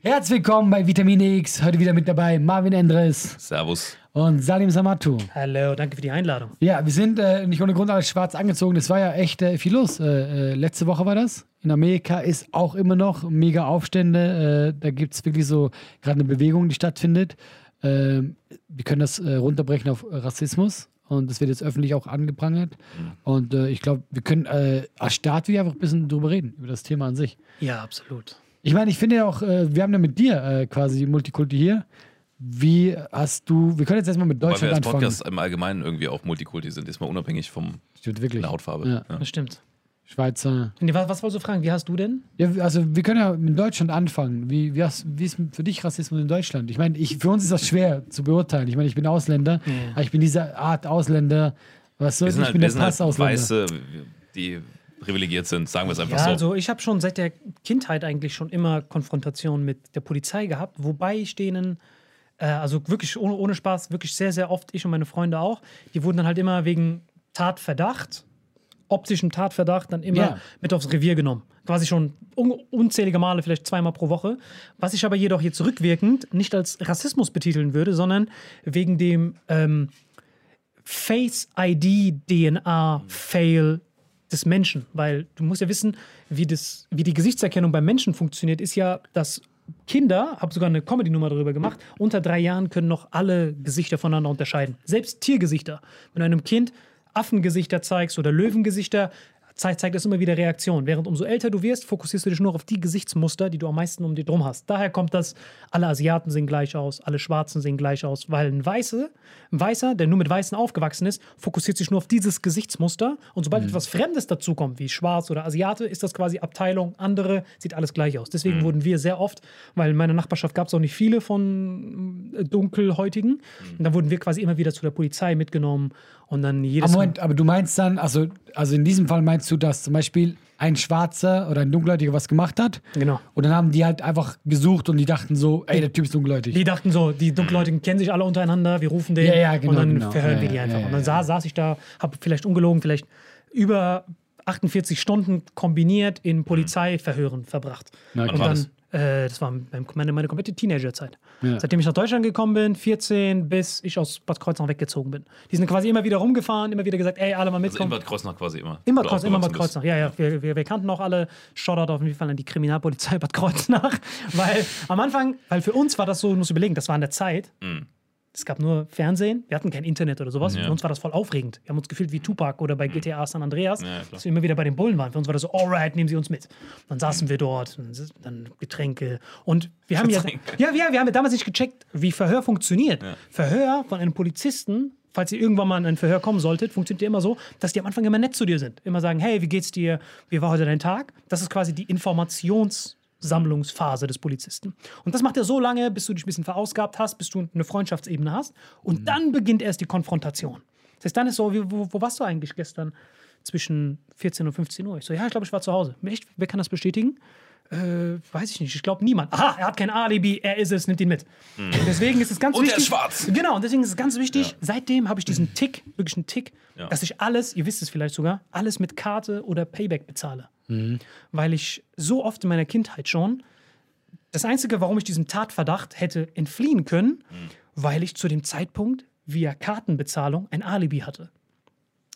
Herzlich willkommen bei Vitamin X. Heute wieder mit dabei Marvin Endres Servus. und Salim Samatu. Hallo, danke für die Einladung. Ja, wir sind äh, nicht ohne Grund alles schwarz angezogen. Es war ja echt äh, viel los. Äh, äh, letzte Woche war das. In Amerika ist auch immer noch mega Aufstände. Äh, da gibt es wirklich so gerade eine Bewegung, die stattfindet. Ähm, wir können das äh, runterbrechen auf Rassismus. Und das wird jetzt öffentlich auch angeprangert. Und äh, ich glaube, wir können äh, als Staat wieder einfach ein bisschen drüber reden, über das Thema an sich. Ja, absolut. Ich meine, ich finde ja auch, äh, wir haben ja mit dir äh, quasi Multikulti hier. Wie hast du, wir können jetzt erstmal mit Weil wir Deutschland als anfangen. Podcast im Allgemeinen irgendwie auch Multikulti sind, ist mal unabhängig vom Stimmt wirklich. der Hautfarbe. Ja. Ja. Das stimmt. Schweizer. Nee, was, was wolltest du fragen? Wie hast du denn? Ja, also wir können ja mit Deutschland anfangen. Wie, wie, hast, wie ist für dich Rassismus in Deutschland? Ich meine, ich, für uns ist das schwer zu beurteilen. Ich meine, ich bin Ausländer, aber ich bin diese Art Ausländer. Was soll ich? halt, bin wir der sind halt Passausländer. Weiße, die privilegiert sind, sagen wir es einfach Ja, so. also ich habe schon seit der Kindheit eigentlich schon immer Konfrontation mit der Polizei gehabt, wobei ich denen, äh, also wirklich ohne, ohne Spaß, wirklich sehr, sehr oft, ich und meine Freunde auch, die wurden dann halt immer wegen Tatverdacht, optischem Tatverdacht, dann immer Ja. mit aufs Revier genommen. Quasi schon un unzählige Male, vielleicht zweimal pro Woche. Was ich aber jedoch jetzt rückwirkend nicht als Rassismus betiteln würde, sondern wegen dem ähm, Face-ID-DNA-Fail des Menschen. Weil du musst ja wissen, wie, das, wie die Gesichtserkennung beim Menschen funktioniert, ist ja, dass Kinder, habe sogar eine Comedy-Nummer darüber gemacht, unter drei Jahren können noch alle Gesichter voneinander unterscheiden. Selbst Tiergesichter. Wenn du einem Kind Affengesichter zeigst oder Löwengesichter, zeigt, zeigt es immer wieder Reaktion. Während umso älter du wirst, fokussierst du dich nur auf die Gesichtsmuster, die du am meisten um dir drum hast. Daher kommt das, alle Asiaten sehen gleich aus, alle Schwarzen sehen gleich aus, weil ein, Weiße, ein Weißer, der nur mit Weißen aufgewachsen ist, fokussiert sich nur auf dieses Gesichtsmuster und sobald etwas Fremdes dazukommt, wie Schwarz oder Asiate, ist das quasi Abteilung andere, sieht alles gleich aus. Deswegen wurden wir sehr oft, weil in meiner Nachbarschaft gab es auch nicht viele von äh, Dunkelhäutigen, und dann wurden wir quasi immer wieder zu der Polizei mitgenommen und dann jedes Aber Moment, aber du meinst dann, also also in diesem Fall meinst du, dass zum Beispiel ein Schwarzer oder ein Dunkelhäutiger was gemacht hat Genau. und dann haben die halt einfach gesucht und die dachten so, ey, der Typ ist dunkelhäutig. Die dachten so, die Dunkelhäutigen kennen sich alle untereinander, wir rufen den Ja, ja, genau, und dann genau. verhören Ja, wir die einfach. ja, und dann ja. saß, saß ich da, habe vielleicht ungelogen, vielleicht über 48 Stunden kombiniert in Polizeiverhören verbracht. Na, und krass. dann? Äh, das war meine, meine, meine komplette Teenagerzeit. Ja. Seitdem ich nach Deutschland gekommen bin, 14, bis ich aus Bad Kreuznach weggezogen bin. Die sind quasi immer wieder rumgefahren, immer wieder gesagt, ey, alle mal Also in mitkommen. Bad Kreuznach quasi immer. Immer, Oder Kreuz, immer Bad Kreuznach. Ja, ja. Wir, wir, wir kannten auch alle Shoutout auf jeden Fall an die Kriminalpolizei Bad Kreuznach. Weil am Anfang, weil für uns war das so, du musst überlegen, das war in der Zeit. Es gab nur Fernsehen, wir hatten kein Internet oder sowas. Ja. Für uns war das voll aufregend. Wir haben uns gefühlt wie Tupac oder bei GTA San Andreas, Ja, dass wir immer wieder bei den Bullen waren. Für uns war das so, alright, nehmen Sie uns mit. Dann saßen wir dort, dann Getränke. Und wir haben ja, Getränke. ja, wir, wir haben ja damals nicht gecheckt, wie Verhör funktioniert. Verhör von einem Polizisten, falls ihr irgendwann mal in ein Verhör kommen solltet, funktioniert ja immer so, dass die am Anfang immer nett zu dir sind. Immer sagen, hey, wie geht's dir? Wie war heute dein Tag? Das ist quasi die Informationssammlungsphase des Polizisten. Und das macht er so lange, bis du dich ein bisschen verausgabt hast, bis du eine Freundschaftsebene hast. Und dann beginnt erst die Konfrontation. Das heißt, dann ist so, wie, wo, wo warst du eigentlich gestern zwischen 14 und 15 Uhr? Ich so, ja, ich glaube, ich war zu Hause. Echt? Wer kann das bestätigen? Äh, weiß ich nicht. Ich glaube niemand. Aha, er hat kein Alibi, er ist es, nimmt ihn mit. Und deswegen ist es ganz Und er wichtig. ist schwarz. Genau, und deswegen ist es ganz wichtig. Seitdem habe ich diesen Tick, wirklich einen Tick, Ja. dass ich alles, ihr wisst es vielleicht sogar, alles mit Karte oder Payback bezahle. Weil ich so oft in meiner Kindheit schon das Einzige, warum ich diesem Tatverdacht hätte entfliehen können, weil ich zu dem Zeitpunkt via Kartenbezahlung ein Alibi hatte.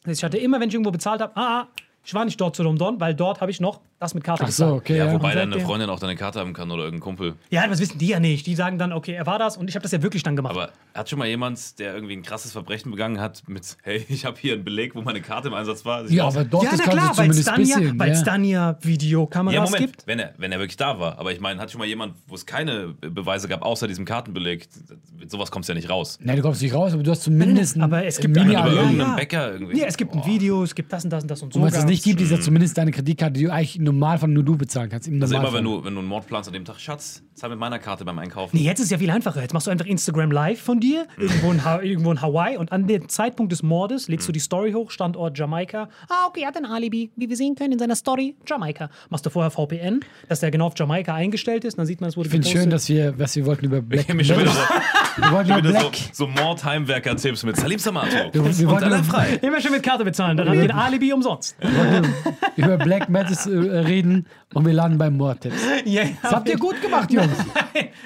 Ich hatte immer, wenn ich irgendwo bezahlt habe, ah, ah, ich war nicht dort zu Don, weil dort habe ich noch das mit Karte Ach so, okay. Ja, Ja, wobei deine Freundin auch deine Karte haben kann oder irgendein Kumpel. Ja, das wissen die ja nicht. Die sagen dann, okay, er war das und ich habe das ja wirklich dann gemacht. Aber hat schon mal jemand, der irgendwie ein krasses Verbrechen begangen hat, mit, hey, ich habe hier einen Beleg, wo meine Karte im Einsatz war? Ja, aber doch, ja, das na kannst klar, du weil es zumindest ein dann, ja, bisschen. weil's ja. dann ja Videokameras Ja, Moment, gibt. wenn er, wenn er wirklich da war. Aber ich meine, hat schon mal jemand, wo es keine Beweise gab, außer diesem Kartenbeleg, mit sowas kommst du ja nicht raus. Nein, du kommst nicht raus, aber du hast zumindest ein Aber es gibt Mini Ja, Über ja, irgendeinen ja. Bäcker irgendwie. Ja, es gibt ein Video, es gibt das und das und das und so. Und nicht gibt, ist ja zumindest deine Kreditkarte, die du eigentlich im Normalfall nur du bezahlen kannst. Im Also immer, wenn du, wenn du einen Mord planst an dem Tag, Schatz, zahl mit meiner Karte beim Einkaufen. Nee, jetzt ist es ja viel einfacher. Jetzt machst du einfach Instagram Live von dir, irgendwo in, ha irgendwo in Hawaii und an dem Zeitpunkt des Mordes legst du die Story hoch, Standort Jamaika. Ah, okay, er hat ein Alibi, wie wir sehen können in seiner Story, Jamaika. Machst du vorher VPN, dass der genau auf Jamaika eingestellt ist, dann sieht man, es wurde Ich finde es schön, dass wir, was wir wollten über Black. Ich wir wollten über wieder so, Black. so Mordheimwerker-Tipps mit Salim Samato. wir Und wollten- frei. Immer schön mit Karte bezahlen, dann hat ihr ein Alibi umsonst. über Black Matters äh, reden und wir landen beim Mordtipps. Ja, Das habt ihr gut gemacht, Jungs.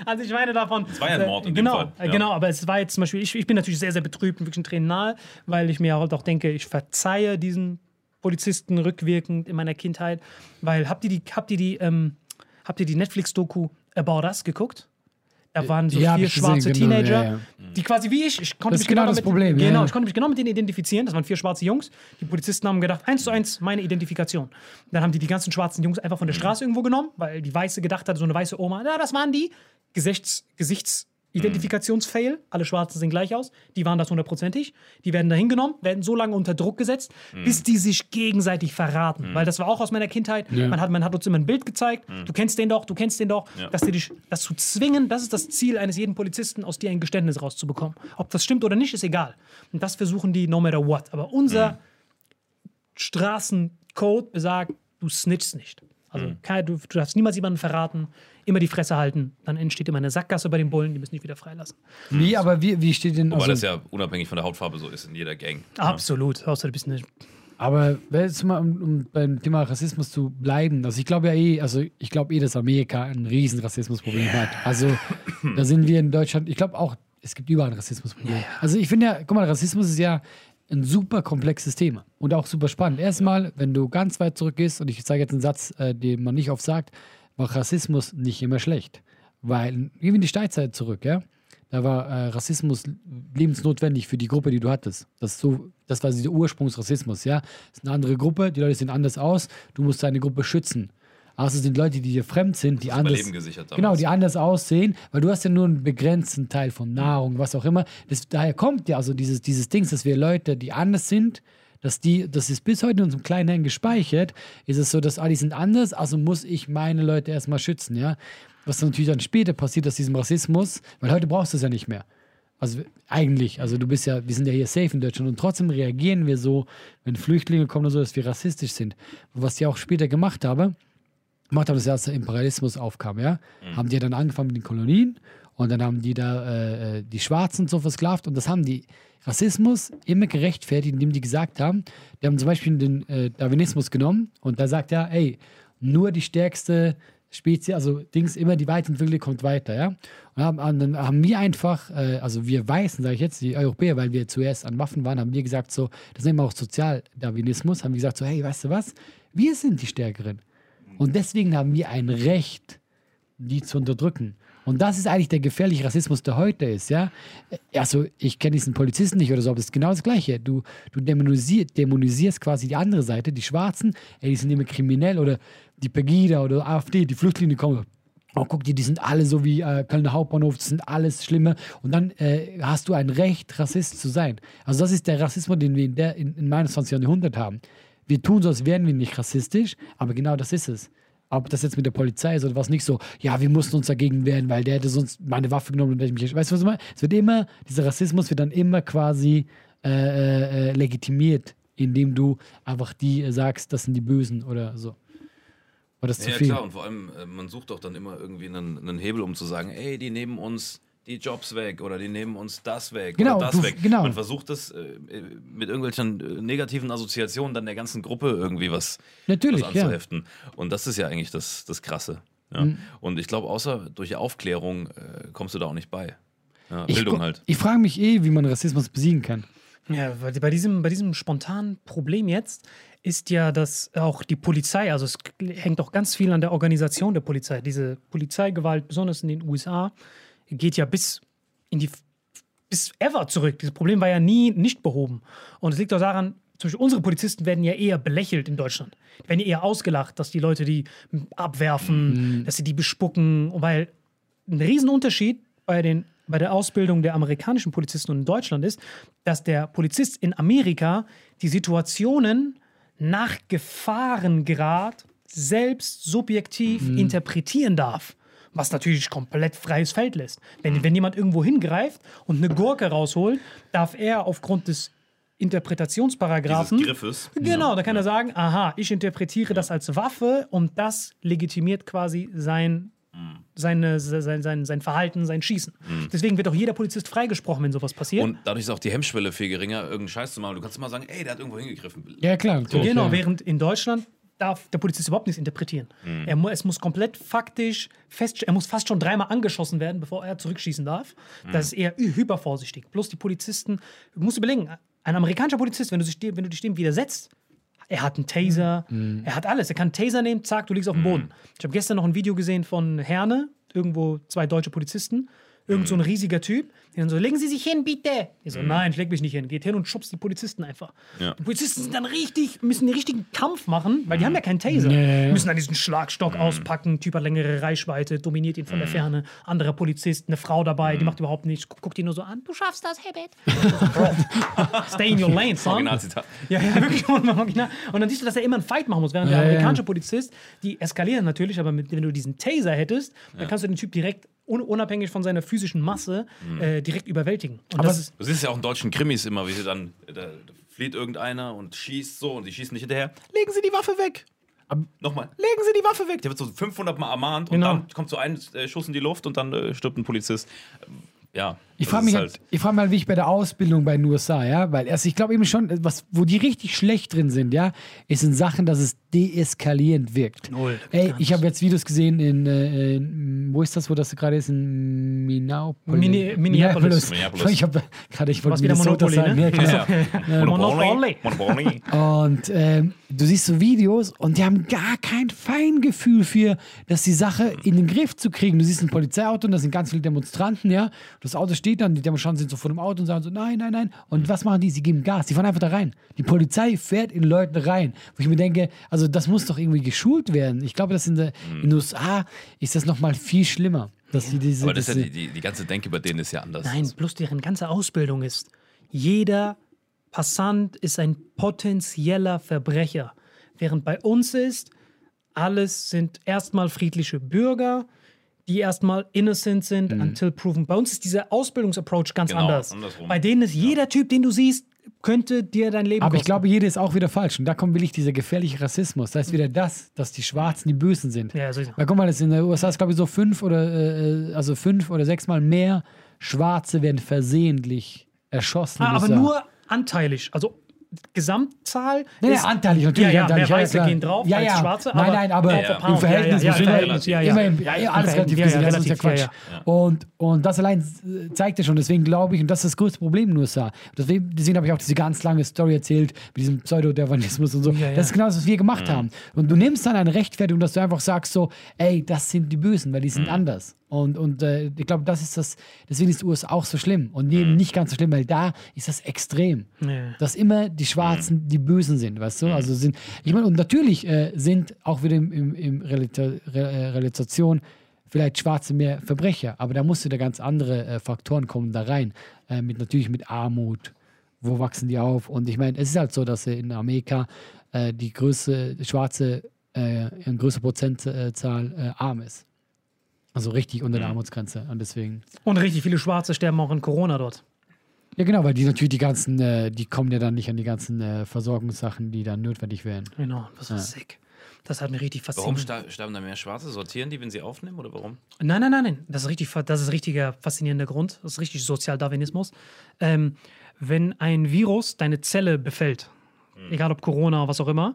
Also ich meine davon. war ja ein Mord in dem genau, Fall, äh, ja. genau, aber es war jetzt zum Beispiel, ich, ich bin natürlich sehr, sehr betrübt und wirklich ein Tränen nahe, weil ich mir halt auch denke, ich verzeihe diesen Polizisten rückwirkend in meiner Kindheit, weil habt ihr die, habt ihr die, ähm, habt ihr die Netflix-Doku About Us geguckt? Da waren so hab vier ich gesehen, schwarze genau, Teenager, ja, ja. die quasi wie ich, ich konnte Das mich genau das damit, Problem, ja, Genau, ja. ich konnte mich genau mit denen identifizieren. Das waren vier schwarze Jungs. Die Polizisten haben gedacht, eins zu eins meine Identifikation. Dann haben die die ganzen schwarzen Jungs einfach von der Straße irgendwo genommen, weil die Weiße gedacht hat, so eine weiße Oma, ja, das waren die. Gesichts, Gesichts Identifikationsfail, alle Schwarzen sehen gleich aus, die waren das hundertprozentig, die werden da hingenommen, werden so lange unter Druck gesetzt, bis die sich gegenseitig verraten. Weil das war auch aus meiner Kindheit, man, hat, man hat uns immer ein Bild gezeigt, du kennst den doch, du kennst den doch, dass die dich, das zu zwingen, das ist das Ziel eines jeden Polizisten, aus dir ein Geständnis rauszubekommen. Ob das stimmt oder nicht, ist egal. Und das versuchen die no matter what. Aber unser Straßencode besagt, du snitchst nicht. Also kein, du, du darfst niemals jemanden verraten, immer die Fresse halten. Dann entsteht immer eine Sackgasse bei den Bullen, die müssen dich wieder freilassen. Wie, aber wie, wie steht denn. Wobei Also, das ja unabhängig von der Hautfarbe so ist in jeder Gang. Absolut. Außer du bist eine. aber jetzt mal, um, um beim Thema Rassismus zu bleiben. Also, ich glaube ja eh, also, ich glaube eh, dass Amerika ein riesen Rassismusproblem hat. Also, da sind wir in Deutschland, ich glaube auch, es gibt überall ein Rassismusproblem. Also, ich finde ja, guck mal, Rassismus ist ja ein super komplexes Thema und auch super spannend. Erstmal, wenn du ganz weit zurückgehst, und ich zeige jetzt einen Satz, äh, den man nicht oft sagt, war Rassismus nicht immer schlecht. Weil, gehen wir in die Steinzeit zurück, ja? Da war äh, Rassismus lebensnotwendig für die Gruppe, die du hattest. Das, so, das war dieser Ursprungsrassismus, ja? Das ist eine andere Gruppe, die Leute sehen anders aus, du musst deine Gruppe schützen. Also es sind Leute, die dir fremd sind, die anders, gesichert damals. genau, die anders aussehen, weil du hast ja nur einen begrenzten Teil von Nahrung, was auch immer. Das, daher kommt ja also dieses, dieses Ding, dass wir Leute, die anders sind, dass die, das ist bis heute in unserem kleinen Hirn gespeichert, ist es so, dass ah, die sind anders, also muss ich meine Leute erstmal schützen, ja. Was dann natürlich dann später passiert aus diesem Rassismus, weil heute brauchst du es ja nicht mehr. Also eigentlich, also du bist ja, wir sind ja hier safe in Deutschland und trotzdem reagieren wir so, wenn Flüchtlinge kommen oder so, dass wir rassistisch sind. Was die auch später gemacht haben, gemacht haben, dass der Imperialismus aufkam, ja, haben die dann angefangen mit den Kolonien und dann haben die da äh, äh, die Schwarzen so versklavt und das haben die Rassismus immer gerechtfertigt, indem die gesagt haben, die haben zum Beispiel den äh, Darwinismus genommen und da sagt er, ey, nur die stärkste Spezies, also Dings, immer die weitentwickelte kommt weiter, ja. Und haben, dann haben wir einfach, äh, also wir Weißen, sage ich jetzt, die Europäer, weil wir zuerst an Waffen waren, haben wir gesagt so, das nennen wir auch Sozialdarwinismus, haben wir gesagt so, hey, weißt du was, wir sind die Stärkeren. Und deswegen haben wir ein Recht, die zu unterdrücken. Und das ist eigentlich der gefährliche Rassismus, der heute ist, ja. Also, ich kenne diesen Polizisten nicht oder so, aber es ist genau das Gleiche. Du, du dämonisier, dämonisierst quasi die andere Seite, die Schwarzen, ey, die sind immer kriminell oder die Pegida oder AfD, die Flüchtlinge kommen. Oh, guck dir, die sind alle so wie äh, Kölner Hauptbahnhof, das sind alles Schlimme. Und dann äh, hast du ein Recht, Rassist zu sein. Also, das ist der Rassismus, den wir in, der, in, in meinem 20. Jahrhundert haben. Wir tun so, als wären wir nicht rassistisch, aber genau das ist es. Ob das jetzt mit der Polizei ist oder was nicht so, ja, wir mussten uns dagegen wehren, weil der hätte sonst meine Waffe genommen und hätte mich. Weißt du, was ich meine? Es wird immer, dieser Rassismus wird dann immer quasi äh, äh, äh, legitimiert, indem du einfach die äh, sagst, das sind die Bösen oder so. War das zu Ja, viel? klar, und vor allem, äh, man sucht doch dann immer irgendwie einen, einen Hebel, um zu sagen, ey, die nehmen uns die Jobs weg oder die nehmen uns das weg Genau, oder das du- weg. genau. Man versucht das äh, mit irgendwelchen äh, negativen Assoziationen dann der ganzen Gruppe irgendwie was, Natürlich, was ja. anzuheften. Und das ist ja eigentlich das, das Krasse. Ja. Mhm. Und ich glaube, außer durch Aufklärung äh, kommst du da auch nicht bei. Ja, Ich, Bildung gu- halt. ich frage mich eh, wie man Rassismus besiegen kann. Ja, weil bei diesem, bei diesem spontanen Problem jetzt ist ja, dass auch die Polizei, also es hängt auch ganz viel an der Organisation der Polizei. Diese Polizeigewalt, besonders in den USA, geht ja bis in die bis ever zurück. Dieses Problem war ja nie nicht behoben. Und es liegt auch daran, zum Beispiel unsere Polizisten werden ja eher belächelt in Deutschland. Die werden ja eher ausgelacht, dass die Leute die abwerfen, dass sie die bespucken. Weil ein Riesenunterschied bei, den, bei der Ausbildung der amerikanischen Polizisten und in Deutschland ist, dass der Polizist in Amerika die Situationen nach Gefahrengrad selbst subjektiv interpretieren darf. Was natürlich komplett freies Feld lässt. Wenn, wenn jemand irgendwo hingreift und eine Gurke rausholt, darf er aufgrund des Interpretationsparagraphen. Dieses Griffes. Genau, da kann er sagen, aha, ich interpretiere das als Waffe und das legitimiert quasi sein, seine, sein, sein, sein Verhalten, sein Schießen. Deswegen wird auch jeder Polizist freigesprochen, wenn sowas passiert. Und dadurch ist auch die Hemmschwelle viel geringer, irgendeinen Scheiß zu machen. Du kannst immer sagen, ey, der hat irgendwo hingegriffen. Ja, klar. Natürlich, genau, ja. während in Deutschland darf der Polizist überhaupt nichts interpretieren. Er mu es muss komplett faktisch feststellen, er muss fast schon dreimal angeschossen werden, bevor er zurückschießen darf. Das ist eher hypervorsichtig. Bloß die Polizisten, du musst überlegen, ein amerikanischer Polizist, wenn du, sich wenn du dich dem widersetzt, er hat einen Taser, er hat alles. Er kann einen Taser nehmen, zack, du liegst auf dem Boden. Ich habe gestern noch ein Video gesehen von Herne, irgendwo zwei deutsche Polizisten. Irgend so ein riesiger Typ, die dann so, legen Sie sich hin, bitte. Ich so, nein, ich leg mich nicht hin. Geht hin und schubst die Polizisten einfach. Ja. Die Polizisten sind dann richtig, müssen den richtigen Kampf machen, weil die haben ja keinen Taser. Nee. Müssen dann diesen Schlagstock auspacken, Typ hat längere Reichweite, dominiert ihn von der Ferne. Anderer Polizist, eine Frau dabei, die macht überhaupt nichts, gu- guckt ihn nur so an. Du schaffst das, Herbert. Stay in your lane, son. Originalzitat. Ja, ja, wirklich. Und original. Und dann siehst du, dass er immer einen Fight machen muss. Während Ja, der ja. amerikanische Polizist, die eskalieren natürlich, aber mit, wenn du diesen Taser hättest, dann kannst du den Typ direkt, unabhängig von seiner physischen Masse, äh, direkt überwältigen. Und Aber das es- ist, Du siehst ja auch in deutschen Krimis immer, wie sie dann, da, flieht irgendeiner und schießt so und die schießen nicht hinterher. Legen Sie die Waffe weg. Nochmal, legen Sie die Waffe weg. Der wird so 500 Mal ermahnt und Genau. dann kommt so ein äh, Schuss in die Luft und dann äh, stirbt ein Polizist. Ja. Ich frage mich, halt, ich frage mal, wie ich bei der Ausbildung bei den USA, ja, weil also ich glaube eben schon, was, wo die richtig schlecht drin sind, ja, ist in Sachen, dass es deeskalierend wirkt. Null. Ey, ich habe jetzt Videos gesehen in, äh, in, wo ist das, wo das gerade ist? In Minneapolis. Mini- Minneapolis. Minneapolis. Ich habe gerade, ich wollte Minnesota Monopoly, sagen. ne? Ja, genau. Ja. Monopoly. Monopoly. Und ähm, du siehst so Videos und die haben gar kein Feingefühl für, dass die Sache in den Griff zu kriegen. Du siehst ein Polizeiauto und da sind ganz viele Demonstranten, ja. Das Auto steht dann, die Demonstranten sind so vor dem Auto und sagen so, nein, nein, nein. Und was machen die? Sie geben Gas. Die fahren einfach da rein. Die Polizei fährt in Leute rein. Wo ich mir denke, also das muss doch irgendwie geschult werden. Ich glaube, dass in, der, in den USA ist das nochmal viel schlimmer. Dass die diese, Aber das ist ja diese- die, die, die ganze Denke bei denen ist ja anders. Nein, plus deren ganze Ausbildung ist, jeder Passant ist ein potenzieller Verbrecher. Während bei uns ist, alles sind erstmal friedliche Bürger, die erstmal innocent sind, Mhm. until proven. Bei uns ist dieser Ausbildungsapproach ganz Genau, anders. andersrum. Bei denen ist jeder Typ, den du siehst, könnte dir dein Leben Aber ich kosten. glaube, jeder ist auch wieder falsch. Und da kommt wirklich dieser gefährliche Rassismus. Das heißt wieder das, dass die Schwarzen die Bösen sind. Ja, so ist Weil guck mal, das in den USA ist, glaube ich, so fünf oder äh, also fünf oder sechsmal mehr Schwarze werden versehentlich erschossen. Ah, aber nur anteilig. Also Gesamtzahl. Nee, ist- anteilig, natürlich. Ja, ja, anteilig, mehr ja, Weiße klar. gehen drauf ja, als ja. Schwarze. Nein, nein, aber Ja, ja. im Verhältnis Ja, ja, muss ja, immer, ja, ja. ja, alles relativ gesehen, ja, das ist ja ja, Quatsch. Und, und das allein äh, zeigt ja schon, deswegen glaube ich, und das ist das größte Problem den USA. Deswegen, deswegen habe ich auch diese ganz lange Story erzählt, mit diesem Pseudodarwinismus und so. Ja, ja. Das ist genau das, was wir gemacht haben. Und du nimmst dann eine Rechtfertigung, dass du einfach sagst so, ey, das sind die Bösen, weil die sind anders. Und, und äh, ich glaube, das ist das, deswegen ist die USA auch so schlimm. Und eben nicht ganz so schlimm, weil da ist das extrem. Ja. Dass immer die Schwarzen die Bösen sind, weißt du? Also sind, ich meine, und natürlich äh, sind auch wieder im, im, im Relata Re äh, vielleicht Schwarze mehr Verbrecher, aber da musst du da ganz andere äh, Faktoren kommen da rein. Äh, mit natürlich mit Armut, wo wachsen die auf? Und ich meine, es ist halt so, dass in Amerika äh, die größte Schwarze, äh, eine größere Prozentzahl äh, arm ist. Also richtig unter der Armutsgrenze. Und deswegen. Und richtig viele Schwarze sterben auch an Corona dort. Ja, genau, weil die natürlich die ganzen, äh, die kommen ja dann nicht an die ganzen äh, Versorgungssachen, die dann notwendig wären. Genau, das war sick. Das hat mir richtig Warum fasziniert. sta- sterben da mehr Schwarze? Sortieren die, wenn sie aufnehmen oder warum? Nein, nein, nein, nein. Das ist richtig, das ist richtiger faszinierender Grund. Das ist richtig Sozialdarwinismus. Ähm, wenn ein Virus deine Zelle befällt, egal ob Corona oder was auch immer,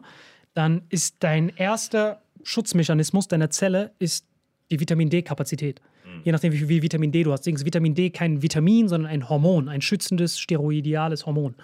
dann ist dein erster Schutzmechanismus deiner Zelle ist die Vitamin D-Kapazität. Je nachdem, wie viel Vitamin D du hast. Deswegen ist Vitamin D kein Vitamin, sondern ein Hormon, ein schützendes, steroidiales Hormon.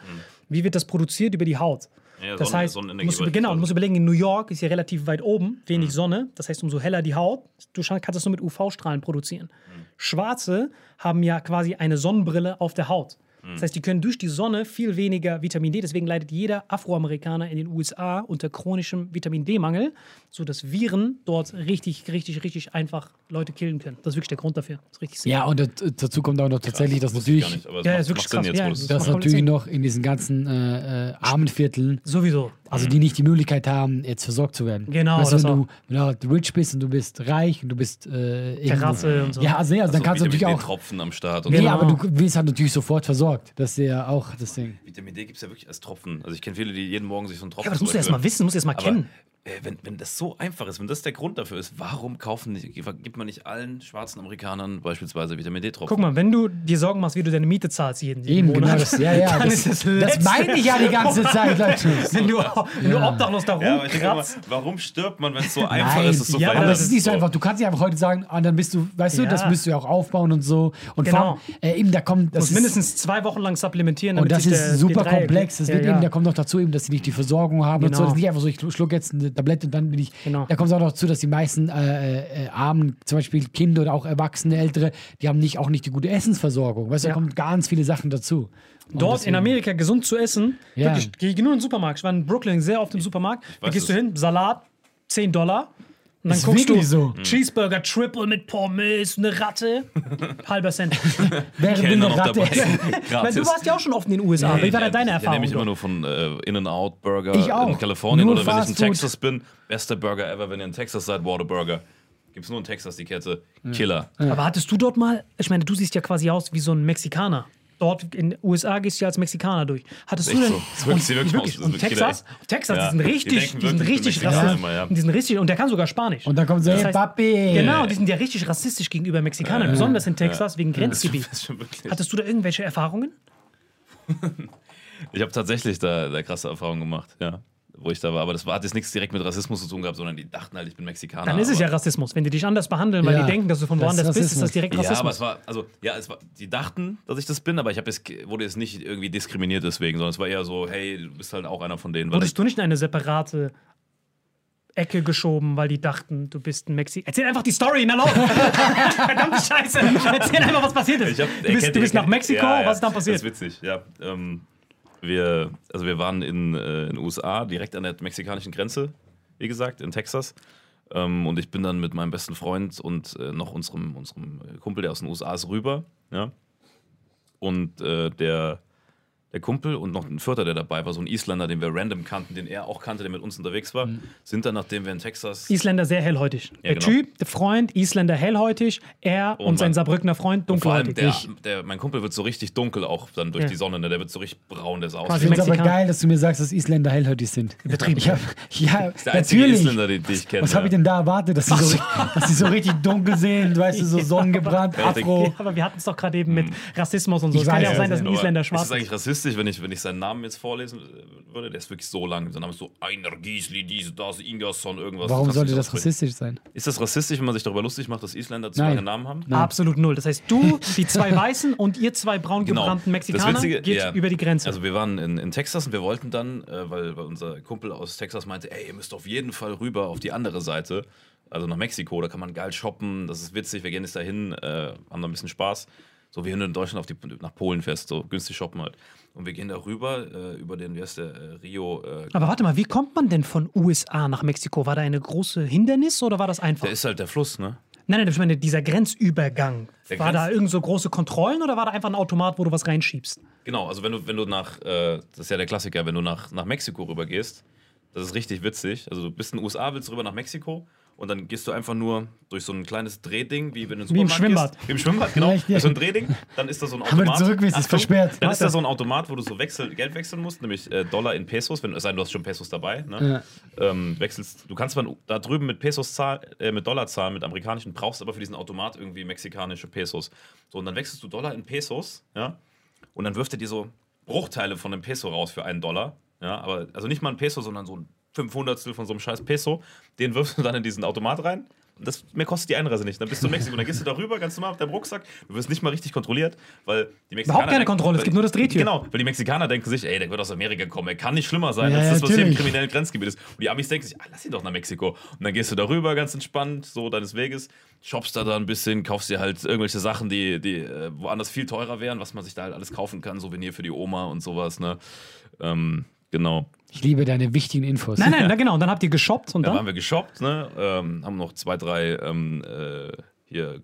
Wie wird das produziert? Über die Haut. Ja, Das Sonne- heißt, Sonnenenergie musst ich genau, du musst überlegen, in New York ist ja relativ weit oben, wenig Sonne. Das heißt, umso heller die Haut, du kannst das nur mit UV-Strahlen produzieren. Schwarze haben ja quasi eine Sonnenbrille auf der Haut. Das heißt, die können durch die Sonne viel weniger Vitamin D. Deswegen leidet jeder Afroamerikaner in den USA unter chronischem Vitamin D-Mangel, sodass Viren dort richtig, richtig, richtig einfach Leute killen können. Das ist wirklich der Grund dafür. Das ist richtig sick. Ja, und das, dazu kommt auch noch tatsächlich, dass Wusste ich natürlich, nicht, es Ja, macht, ist wirklich krass. jetzt, Ja, das dass komplett natürlich noch in diesen ganzen äh, äh, armen Vierteln, Sowieso. also die nicht die Möglichkeit haben, jetzt versorgt zu werden. Genau, weißt, das wenn, du, wenn du rich bist und du bist reich und du bist äh, irgendwo- Terrasse und so. Ja, also, nee, also dann so kannst du natürlich auch. D-Tropfen am Start. Und Nee, Genau. aber du wirst halt natürlich sofort versorgt. Das ist ja auch das Ding. Vitamin D gibt es ja wirklich als Tropfen. Also ich kenne viele, die jeden Morgen sich so einen Tropfen Ja, aber das musst du erst rüberführen. mal wissen, musst du erst mal Aber kennen. Äh, wenn, wenn das so einfach ist, wenn das der Grund dafür ist, warum kaufen nicht, gibt man nicht allen schwarzen Amerikanern beispielsweise Vitamin D-Tropfen? Guck mal, wenn du dir Sorgen machst, wie du deine Miete zahlst jeden, jeden Eben, genau Monat, das. Ja, ja. dann Das, ist das das meine ich ja die ganze Zeit, Leute. wenn du, wenn du obdachlos da Ja, rumkratzt. warum stirbt man, wenn es so einfach Nein, ist, es zu ja, aber das ist nicht so einfach. Du kannst nicht einfach heute sagen, ah, dann bist du, weißt du, Ja. das müsst du ja auch aufbauen und so. Und Genau. vor allem, äh, eben, da kommt, das musst ist, mindestens zwei Wochen lang supplementieren. und damit das sich ist der, super komplex. Das ja, wird ja. eben, da kommt noch dazu eben, dass sie nicht die Versorgung haben und so. Genau. Das ist nicht einfach so, ich schluck jetzt eine Tablette und dann bin ich. Genau. Da kommt es auch noch dazu, dass die meisten äh, äh, Armen, zum Beispiel Kinder oder auch Erwachsene, Ältere, die haben nicht, auch nicht die gute Essensversorgung. Weißt du, Ja. da kommen ganz viele Sachen dazu. Und Dort deswegen- in Amerika gesund zu essen, Ja. wirklich, gehe ich nur in den Supermarkt. Ich war in Brooklyn sehr oft im Supermarkt. Da gehst du hin, Salat, 10 Dollar. Und dann Ist guckst du, so. Cheeseburger Triple mit Pommes, eine Ratte, halber Cent. Während Kellner eine noch Ratte dabei. Weil du warst ja auch schon oft in den USA. Wie war da deine Ja, Erfahrung? nehme ich immer dort? nur von äh, In-N-Out Burger Ich auch. in Kalifornien Nur oder wenn ich in Food. Texas bin. Bester Burger ever, wenn ihr in Texas seid, Whataburger. Gibt es nur in Texas die Kette. Killer. Aber hattest du dort mal, ich meine, du siehst ja quasi aus wie so ein Mexikaner. Dort in den USA gehst du ja als Mexikaner durch. Hattest du denn. so. Das ist wirklich- wirklich ist und Texas, Texas, Ja. die sind Die richtig, denken die sind richtig die rassistisch. ja. Die sind richtig, und der kann sogar Spanisch. Und dann kommt so, Das hey, heißt- Papi. Genau, die sind ja richtig rassistisch gegenüber Mexikanern, besonders in Texas wegen Grenzgebiet. Das ist schon wirklich. Hattest du da irgendwelche Erfahrungen? Ich habe tatsächlich da, da krasse Erfahrungen gemacht, ja. Wo ich da war. Aber das war, hat jetzt nichts direkt mit Rassismus zu tun gehabt, sondern die dachten halt, ich bin Mexikaner. Dann ist es ja Rassismus. Wenn die dich anders behandeln, weil Ja, die denken, dass du von woanders bist, ist das Rassismus. direkt Ja, aber Rassismus. es war, also, ja, es war, die dachten, dass ich das bin, aber ich habe jetzt, wurde jetzt nicht irgendwie diskriminiert deswegen, sondern es war eher so, hey, du bist halt auch einer von denen. Wurdest du nicht in eine separate Ecke geschoben, weil die dachten, du bist ein Mexikaner? Erzähl einfach die Story, na laut! Verdammte Scheiße! Erzähl einfach, was passiert ist. Ich hab, du bist, du bist nach Mexiko, Ja, ja, was ist dann passiert? Das ist witzig, ja. Ähm, wir, also wir waren in äh, den USA, direkt an der mexikanischen Grenze, wie gesagt, in Texas. Ähm, und ich bin dann mit meinem besten Freund und äh, noch unserem, unserem Kumpel, der aus den USA ist, rüber. Ja? Und äh, der der Kumpel und noch ein Vierter, der dabei war, so ein Isländer, den wir random kannten, den er auch kannte, der mit uns unterwegs war, sind dann, nachdem wir in Texas. Isländer sehr hellhäutig. Ja, der genau. Typ, der Freund, Isländer hellhäutig, er und, Und sein Saarbrückner Freund und vor allem dunkelhäutig. der, der, mein Kumpel wird so richtig dunkel auch dann durch Ja. die Sonne, ne? der wird so richtig braun, der sah aus. Ich finde es aber geil, dass du mir sagst, dass Isländer hellhäutig sind. Betrieben. Ich hab, ja, Das ist der einzige natürlich. Isländer, den, den ich kenne. Was habe ich denn da erwartet, dass sie so, richtig- dass sie so richtig dunkel sind, weißt du, so sonnengebrannt, Ja, Afro. Ja, aber wir hatten es doch gerade eben mit Rassismus und so. Es kann ja auch sein, ja, dass ein Isländer Ist schwarz eigentlich rassistisch, wenn ich, wenn ich seinen Namen jetzt vorlesen würde? Der ist wirklich so lang. Sein Name ist so Einer Giesli, dies, das, Ingerson, irgendwas. Warum sollte das aussprechen. rassistisch sein? Ist das rassistisch, wenn man sich darüber lustig macht, dass Isländer zwei Nein. lange Namen haben? Nein. Absolut null. Das heißt, du, die zwei Weißen und ihr zwei braun Genau. gebrannten Das Mexikaner Witzige- geht ja. über die Grenze. Also wir waren in, in Texas und wir wollten dann, äh, weil, weil unser Kumpel aus Texas meinte, ey, ihr müsst auf jeden Fall rüber auf die andere Seite, also nach Mexiko, da kann man geil shoppen, das ist witzig, wir gehen jetzt dahin, äh, haben da ein bisschen Spaß. So wie wenn du in Deutschland auf die, nach Polen fährst, so günstig shoppen halt. Und wir gehen da rüber, äh, über den, wie heißt der, äh, Rio, äh, aber warte mal, wie kommt man denn von USA nach Mexiko? War da eine große Hindernis oder war das einfach? der ist halt der Fluss, ne? Nein, nein, ich meine, dieser Grenzübergang. Der war da Grenz- irgend so große Kontrollen oder war da einfach ein Automat, wo du was reinschiebst? Genau, also wenn du, wenn du nach, äh, das ist ja der Klassiker, wenn du nach, nach Mexiko rüber gehst, das ist richtig witzig. Also du bist in den USA, willst rüber nach Mexiko und dann gehst du einfach nur durch so ein kleines Drehding, wie wenn du ins Wie im Schwimmbad. Gehst. Wie im Schwimmbad, genau. Ja. So ein Drehding, dann ist da so ein Aber Automat. zurück willst, ist Achtung, versperrt. Dann ist da so ein Automat, wo du so wechsel, Geld wechseln musst, nämlich äh, Dollar in Pesos, wenn es sei denn, du hast schon Pesos dabei. Ne? Ähm, wechselst, du kannst zwar da drüben mit Pesos zahlen, äh, mit Dollar zahlen, mit amerikanischen, brauchst aber für diesen Automat irgendwie mexikanische Pesos. So, und dann wechselst du Dollar in Pesos, ja, und dann wirft er dir so Bruchteile von einem Peso raus für einen Dollar. Ja, aber also nicht mal ein Peso, sondern so ein Fünfhundertstel von so einem scheiß Peso. Den wirfst du dann in diesen Automat rein. Und das mehr kostet die Einreise nicht. Dann bist du in Mexiko. Dann gehst du darüber, ganz normal mit deinem Rucksack. Du wirst nicht mal richtig kontrolliert, weil die Mexikaner. Überhaupt keine Kontrolle, es weil- gibt nur das Drehtür. Genau, weil die Mexikaner denken sich, ey, der wird aus Amerika kommen. Er kann nicht schlimmer sein Ja, als das, was hier im kriminellen Grenzgebiet ist. Und die Amis denken sich, ah, lass ihn doch nach Mexiko. Und dann gehst du darüber, ganz entspannt, so deines Weges, shoppst da, da ein bisschen, kaufst dir halt irgendwelche Sachen, die, die äh, woanders viel teurer wären, was man sich da halt alles kaufen kann, Souvenir für die Oma und sowas, ne? Ähm, genau. Ich liebe deine wichtigen Infos. Nein, nein, na genau. Und dann habt ihr geshoppt und Da waren dann? wir geshoppt, ne? Ähm, haben noch zwei, drei ähm, äh, hier äh,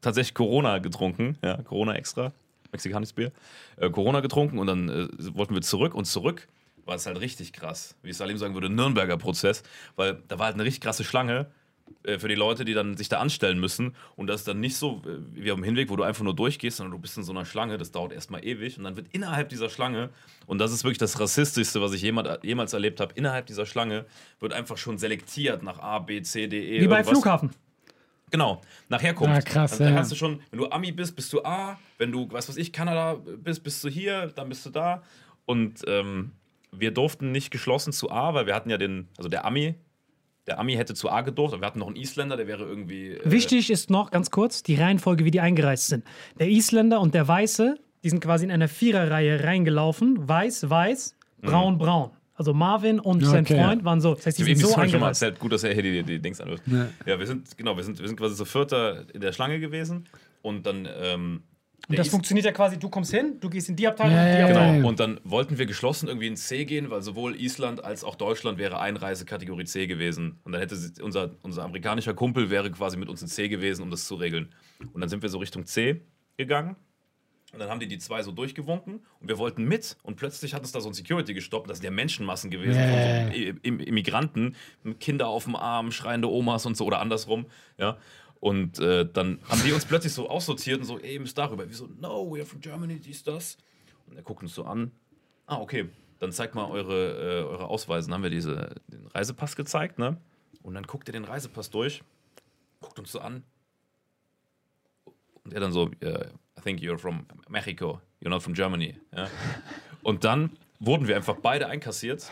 tatsächlich Corona getrunken, ja, Corona extra, mexikanisches Bier. Äh, Corona getrunken und dann äh, wollten wir zurück und zurück war es halt richtig krass, wie Salim sagen würde, Nürnberger Prozess, weil da war halt eine richtig krasse Schlange für die Leute, die dann sich da anstellen müssen. Und das ist dann nicht so äh, wie auf dem Hinweg, wo du einfach nur durchgehst, sondern du bist in so einer Schlange, das dauert erstmal ewig. Und dann wird innerhalb dieser Schlange, und das ist wirklich das Rassistischste, was ich jemand, jemals erlebt habe, innerhalb dieser Schlange wird einfach schon selektiert nach A, B, C, D, E. Wie bei irgendwas. Flughafen. Genau, nach Herkunft. Ah, krass, Dann, dann ja. du schon, wenn du Ami bist, bist du A, wenn du, was weiß ich, Kanada bist, bist du hier, dann bist du da. Und ähm, wir durften nicht geschlossen zu A, weil wir hatten ja den, also der Ami, der Ami hätte zu A gedurft, aber wir hatten noch einen Isländer, der wäre irgendwie. Äh, Wichtig ist noch ganz kurz die Reihenfolge, wie die eingereist sind. Der Isländer und der Weiße, die sind quasi in einer Viererreihe reingelaufen. Weiß, weiß, braun, braun. Also Marvin und sein Okay. Freund waren so. Das heißt, die Ich sind so so schon mal erzählt, gut, dass er hier die, die Dings anwirft. Ja. Ja. wir sind, genau, wir sind, wir sind quasi so Vierter in der Schlange gewesen und dann. Ähm, Und das funktioniert ja quasi, du kommst hin, du gehst in die Abteilung, Ja, die Abteilung. ja. Genau. Und dann wollten wir geschlossen irgendwie in C gehen, weil sowohl Island als auch Deutschland wäre Einreisekategorie C gewesen. Und dann hätte unser, unser amerikanischer Kumpel wäre quasi mit uns in C gewesen, um das zu regeln. Und dann sind wir so Richtung C gegangen. Und dann haben die die zwei so durchgewunken und wir wollten mit und plötzlich hat uns da so ein Security gestoppt. Das sind ja Menschenmassen gewesen Ja, von so Immigranten, mit Kinder auf dem Arm, schreiende Omas und so oder andersrum. Ja. Und äh, dann haben die uns plötzlich so aussortiert und so, ey, müsst darüber. Wir so, no, we're from Germany, dies, das. Und er guckt uns so an. Ah, okay. Dann zeigt mal eure, äh, eure Ausweise. Dann haben wir diese, den Reisepass gezeigt, ne? Und dann guckt er den Reisepass durch, guckt uns so an. Und er dann so, äh, I think you're from Mexico, you're not from Germany. Ja? Und dann wurden wir einfach beide einkassiert,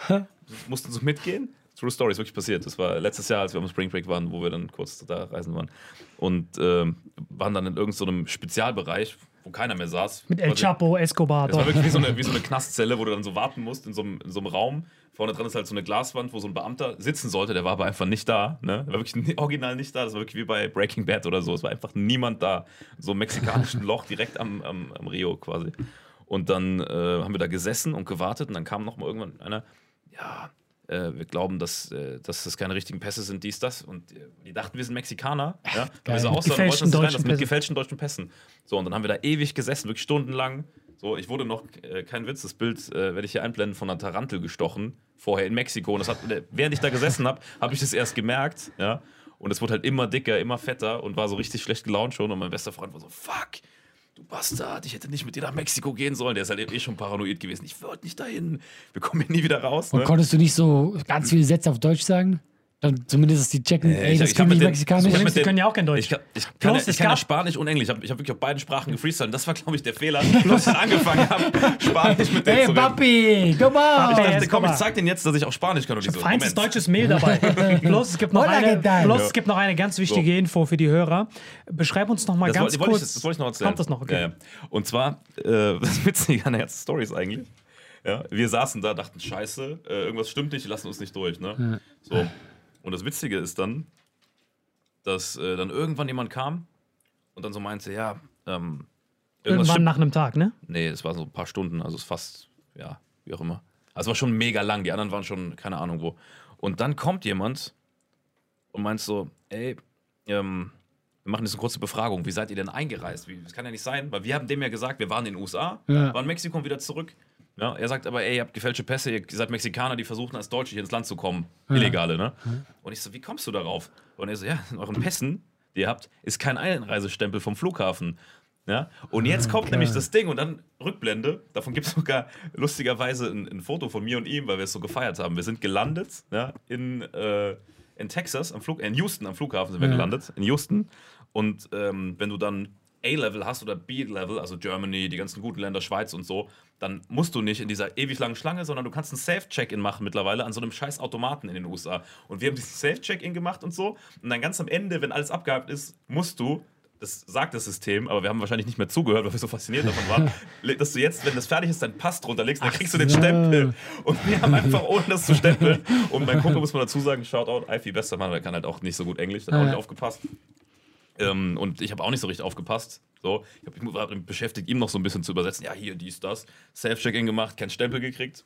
mussten so mitgehen. True Story ist wirklich passiert. Das war letztes Jahr, als wir am Spring Break waren, wo wir dann kurz da reisen waren. Und ähm, waren dann in irgendeinem so Spezialbereich, wo keiner mehr saß. Mit El Chapo, Escobar. das war wirklich wie so, eine, wie so eine Knastzelle, wo du dann so warten musst in so einem, in so einem Raum. Vorne dran ist halt so eine Glaswand, wo so ein Beamter sitzen sollte, der war aber einfach nicht da. Ne? Der war wirklich original nicht da. Das war wirklich wie bei Breaking Bad oder so. Es war einfach niemand da. So einem mexikanischen Loch direkt am, am, am Rio quasi. Und dann äh, haben wir da gesessen und gewartet und dann kam noch mal irgendwann einer, ja, äh, wir glauben, dass, äh, dass das keine richtigen Pässe sind, dies, das. Und äh, die dachten, wir sind Mexikaner. Ja? Wir so wollten uns deutschen rein, das mit Pässen. gefälschten deutschen Pässen. So, und dann haben wir da ewig gesessen, wirklich stundenlang. So, ich wurde noch, äh, kein Witz, das Bild äh, werde ich hier einblenden, von einer Tarantel gestochen, vorher in Mexiko. Und das hat, äh, während ich da gesessen habe, habe ich das erst gemerkt, ja. Und es wurde halt immer dicker, immer fetter und war so richtig schlecht gelaunt schon. Und mein bester Freund war so, fuck, du Bastard, ich hätte nicht mit dir nach Mexiko gehen sollen. Der ist halt eh schon paranoid gewesen. Ich wollte nicht dahin. Wir kommen hier nie wieder raus. Und Ne? konntest du nicht so ganz viele Sätze auf Deutsch sagen? Dann zumindest, dass die checken, ey, ich- das ich ich hab mit Sie den- können ja auch kein Deutsch. Ich kann, ich kann, ich kann ja Spanisch und Englisch. Ich habe ich hab wirklich auf beiden Sprachen gefreestylt. Das war, glaube ich, der Fehler, als ich dann angefangen habe, Spanisch mit denen Hey, zu reden. Papi, komm Ich mal! dachte, jetzt komm, ich zeig denen jetzt, dass ich auch Spanisch kann. Und die so, Feines Moment. deutsches Mehl dabei. bloß, es gibt noch eine, bloß es gibt noch eine ganz wichtige Info für die Hörer. Beschreib uns noch mal Das, ganz wollte, kurz. ich, das wollte ich noch erzählen. Kommt das noch? Okay. Ja, ja. Und zwar, äh, das Witzige an der ganzen Story ist eigentlich, ja, wir saßen da, dachten, scheiße, äh, irgendwas stimmt nicht, die lassen uns nicht durch. Ne? So. Und das Witzige ist dann, dass äh, dann irgendwann jemand kam und dann so meinte, ja, ähm, irgendwas Irgendwann nach einem Tag, ne? Nee, es war so ein paar Stunden, also es ist fast, ja, wie auch immer. Also es war schon mega lang, die anderen waren schon, keine Ahnung wo. Und dann kommt jemand und meint so, ey, ähm, wir machen jetzt eine kurze Befragung, wie seid ihr denn eingereist? Wie, das kann ja nicht sein, weil wir haben dem ja gesagt, wir waren in den USA, Ja. waren in Mexiko und wieder zurück. Ja, er sagt aber, ey, ihr habt gefälschte Pässe, ihr seid Mexikaner, die versuchen als Deutsche hier ins Land zu kommen. Illegale, ne? Und ich so, wie kommst du darauf? Und er so, ja, in euren Pässen, die ihr habt, ist kein Einreisestempel vom Flughafen. Ja? Und jetzt kommt klar. nämlich das Ding und dann Rückblende. Davon gibt es sogar lustigerweise ein, ein Foto von mir und ihm, weil wir es so gefeiert haben. Wir sind gelandet ja, in, äh, in Texas, am Flug, äh, in Houston am Flughafen sind wir Ja. gelandet, in Houston. Und ähm, wenn du dann A-Level hast oder B-Level, also Germany, die ganzen guten Länder, Schweiz und so, dann musst du nicht in dieser ewig langen Schlange, sondern du kannst ein Safe-Check-In machen mittlerweile an so einem scheiß Automaten in den USA. Und wir haben diesen Safe-Check-In gemacht und so. Und dann ganz am Ende, wenn alles abgehakt ist, musst du das sagt das System, aber wir haben wahrscheinlich nicht mehr zugehört, weil wir so fasziniert davon waren, dass du jetzt, wenn das fertig ist, deinen Pass drunter legst, dann kriegst du den. Stempel. Und wir haben einfach, ohne das zu stempeln, und mein Kumpel muss man dazu sagen, Shoutout, Alfie, bester Mann, der kann halt auch nicht so gut Englisch, der hat auch nicht aufgepasst. Ähm, und ich habe auch nicht so richtig aufgepasst. So, ich, hab, ich war beschäftigt, ihm noch so ein bisschen zu übersetzen. Ja, hier, dies, das. Self-Check-In gemacht, keinen Stempel gekriegt.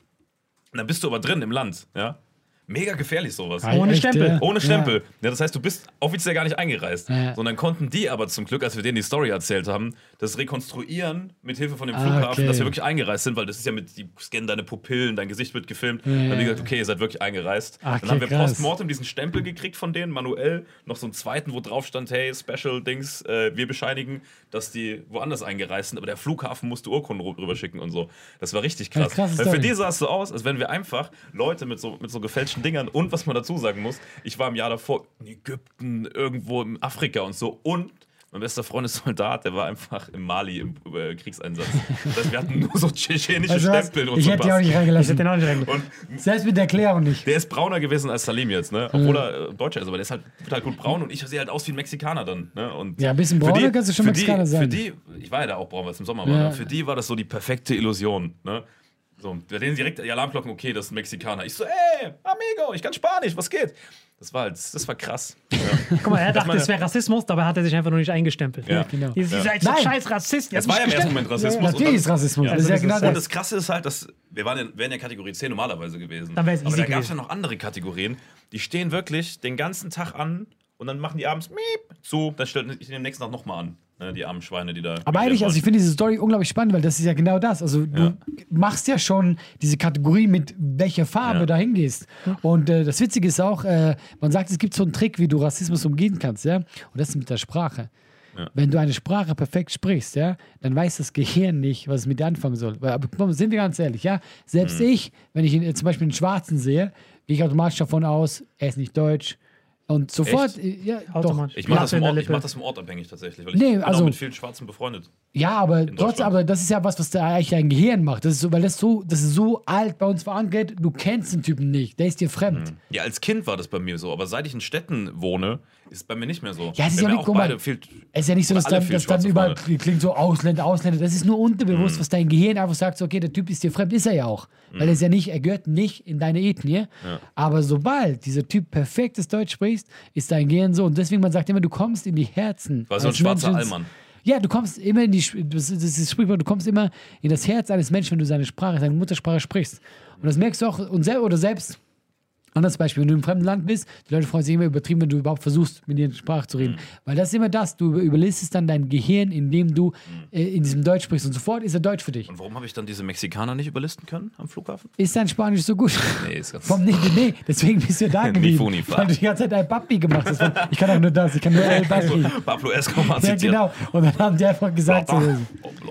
Und dann bist du aber drin im Land, ja. Mega gefährlich sowas. Ohne Echt, Stempel. ja? Ohne Stempel. Ja. das heißt, du bist offiziell gar nicht eingereist. Ja. Sondern konnten die aber zum Glück, als wir denen die Story erzählt haben, das rekonstruieren mit Hilfe von dem Ah, Flughafen, okay. dass wir wirklich eingereist sind, weil das ist ja mit, die scannen deine Pupillen, dein Gesicht wird gefilmt. dann haben die gesagt, okay, ihr seid wirklich eingereist. Ah, dann haben okay, wir postmortem diesen Stempel gekriegt von denen, manuell, noch so einen zweiten, wo drauf stand, hey, Special Dings, äh, wir bescheinigen, dass die woanders eingereist sind, aber der Flughafen musste Urkunden rü- rüberschicken und so. Das war richtig krass. Ja, Weil für die sah es so aus, als wenn wir einfach Leute mit so, mit so gefälschten Dingern und was man dazu sagen muss, ich war im Jahr davor in Ägypten, irgendwo in Afrika und so und mein bester Freund ist Soldat, der war einfach im Mali im äh, Kriegseinsatz. Das heißt, wir hatten nur so tschetschenische Also? Stempel und ich so hätte die auch nicht Ich hätte reingelassen. den auch nicht reingeguckt. Und Selbst mit der Erklärung nicht. der ist brauner gewesen als Salim jetzt, ne? Obwohl er äh, Deutscher ist, aber der ist halt, wird halt gut braun und ich sehe halt aus wie ein Mexikaner dann. Ne? Und Ja, ein bisschen brauner kannst du schon für Mexikaner die, sein. Für die, ich war ja da auch braun, weil es im Sommer war. Ja. Ne? Für die war das so die perfekte Illusion. Ne? So, bei denen direkt die Alarmglocken, okay, das ist ein Mexikaner. Ich so, ey, amigo, ich kann Spanisch, was geht? Das war halt, das war krass. Ja. Guck mal, er dachte, es wäre Rassismus, dabei hat er sich einfach nur nicht eingestempelt. Ja. Genau. Ihr Ja. seid so Nein. scheiß Rassist. Ihr Es habt war ja im ersten. Moment Rassismus. Natürlich und dann- ist Rassismus. Ja. das ist ja genau Und das. das Krasse ist halt, dass wir waren, in, wären ja Kategorie 10 normalerweise gewesen. Dann Aber da gab es ja noch andere Kategorien, die stehen wirklich den ganzen Tag an und dann machen die abends miep zu, dann stellt ich den nächsten Tag nochmal an. Ne, die armen Schweine, die da. Aber eigentlich, also ich finde diese Story unglaublich spannend, weil das ist ja genau das. Also du Ja. machst ja schon diese Kategorie mit welcher Farbe Ja. da hingehst. Und äh, das Witzige ist auch, äh, man sagt, es gibt so einen Trick, wie du Rassismus umgehen kannst, ja. Und das ist mit der Sprache. Ja. Wenn du eine Sprache perfekt sprichst, ja, dann weiß das Gehirn nicht, was es mit dir anfangen soll. Aber sind wir ganz ehrlich, ja. Selbst Mhm. ich, wenn ich ihn, zum Beispiel einen Schwarzen sehe, gehe ich automatisch davon aus, er ist nicht deutsch. Und sofort, Echt? äh, ja, doch. Ich mache das, mach das im Ort abhängig tatsächlich, weil ich Nee, bin also- auch mit vielen Schwarzen befreundet. Ja, aber trotzdem, aber das ist ja was, was da eigentlich dein Gehirn macht. Das ist so, weil das so, das ist so alt bei uns verankert, du kennst den Typen nicht, der ist dir fremd. Ja, als Kind war das bei mir so, aber seit ich in Städten wohne, ist es bei mir nicht mehr so. Ja, es ist ja nicht, beide viel, Es ist ja nicht so, dass dann, dass dann überall klingt so Ausländer, Ausländer. Das ist nur Mhm. unterbewusst, was dein Gehirn einfach sagt, so, okay, der Typ ist dir fremd, ist er ja auch. Weil er ist ja nicht, er gehört nicht in deine Ethnie. Aber sobald dieser Typ perfektes Deutsch spricht, ist dein Gehirn so. Und deswegen, man sagt immer, du kommst in die Herzen. War so ein schwarzer Menschen. Allmann. Ja, du kommst immer in die, das das Sprichwort, du kommst immer in das Herz eines Menschen, wenn du seine Sprache, seine Muttersprache sprichst. Und das merkst du auch, und sel oder selbst, Anderes Beispiel, wenn du im fremden Land bist, die Leute freuen sich immer übertrieben, wenn du überhaupt versuchst, mit ihnen Sprache zu reden. Weil das ist immer das, du über- überlistest dann dein Gehirn, indem du äh, in diesem Deutsch sprichst und sofort ist er Deutsch für dich. Und warum habe ich dann diese Mexikaner nicht überlisten können am Flughafen? Ist dein Spanisch so gut? Nee, ist ganz. Vom nee, nee, nee, deswegen bist du da geblieben. fu ni fa. Weil du die ganze Zeit ein Papi gemacht hast. Ich kann auch nur das, ich kann nur El Papi. Pablo Escobar Ja, genau. Und dann haben die einfach gesagt, so,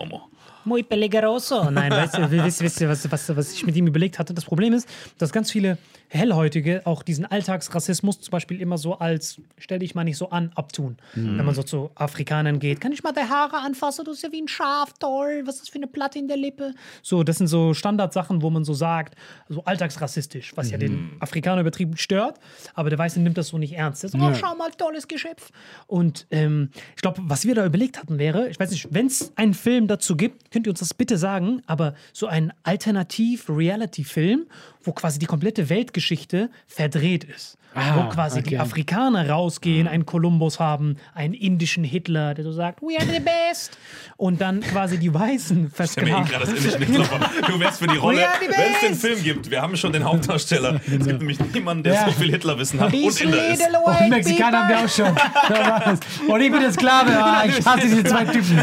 Oh. Muy peligroso. Nein, weißt du, wisst, wisst ihr, was, was, was ich mit ihm überlegt hatte? Das Problem ist, dass ganz viele Hellhäutige auch diesen Alltagsrassismus zum Beispiel immer so als, stell dich mal nicht so an, abtun. Wenn man so zu Afrikanern geht, kann ich mal deine Haare anfassen? Du bist ja wie ein Schaf, toll. Was ist das für eine Platte in der Lippe? So, das sind so Standardsachen, wo man so sagt, so alltagsrassistisch, was ja den Afrikaner übertrieben stört. Aber der Weiße nimmt das so nicht ernst. Der so, oh, schau mal, tolles Geschöpf. Und ähm, ich glaube, was wir da überlegt hatten wäre, ich weiß nicht, wenn es einen Film dazu gibt, könnt ihr uns das bitte sagen, aber so ein Alternativ-Reality-Film, wo quasi die komplette Weltgeschichte verdreht ist. Ah, wo quasi die okay. Afrikaner rausgehen, einen Kolumbus haben, einen indischen Hitler, der so sagt, we are the best. Und dann quasi die Weißen Ich stell mir eh das indische Hitler. Du wärst für die Rolle, wenn es den. Film gibt. Wir haben schon den Hauptdarsteller. Es gibt nämlich niemanden, der Ja. so viel Hitlerwissen hat und Inder ist. und Mexikaner haben wir auch schon. Und ich bin der Sklave. Ah, ich hasse diese zwei Typen.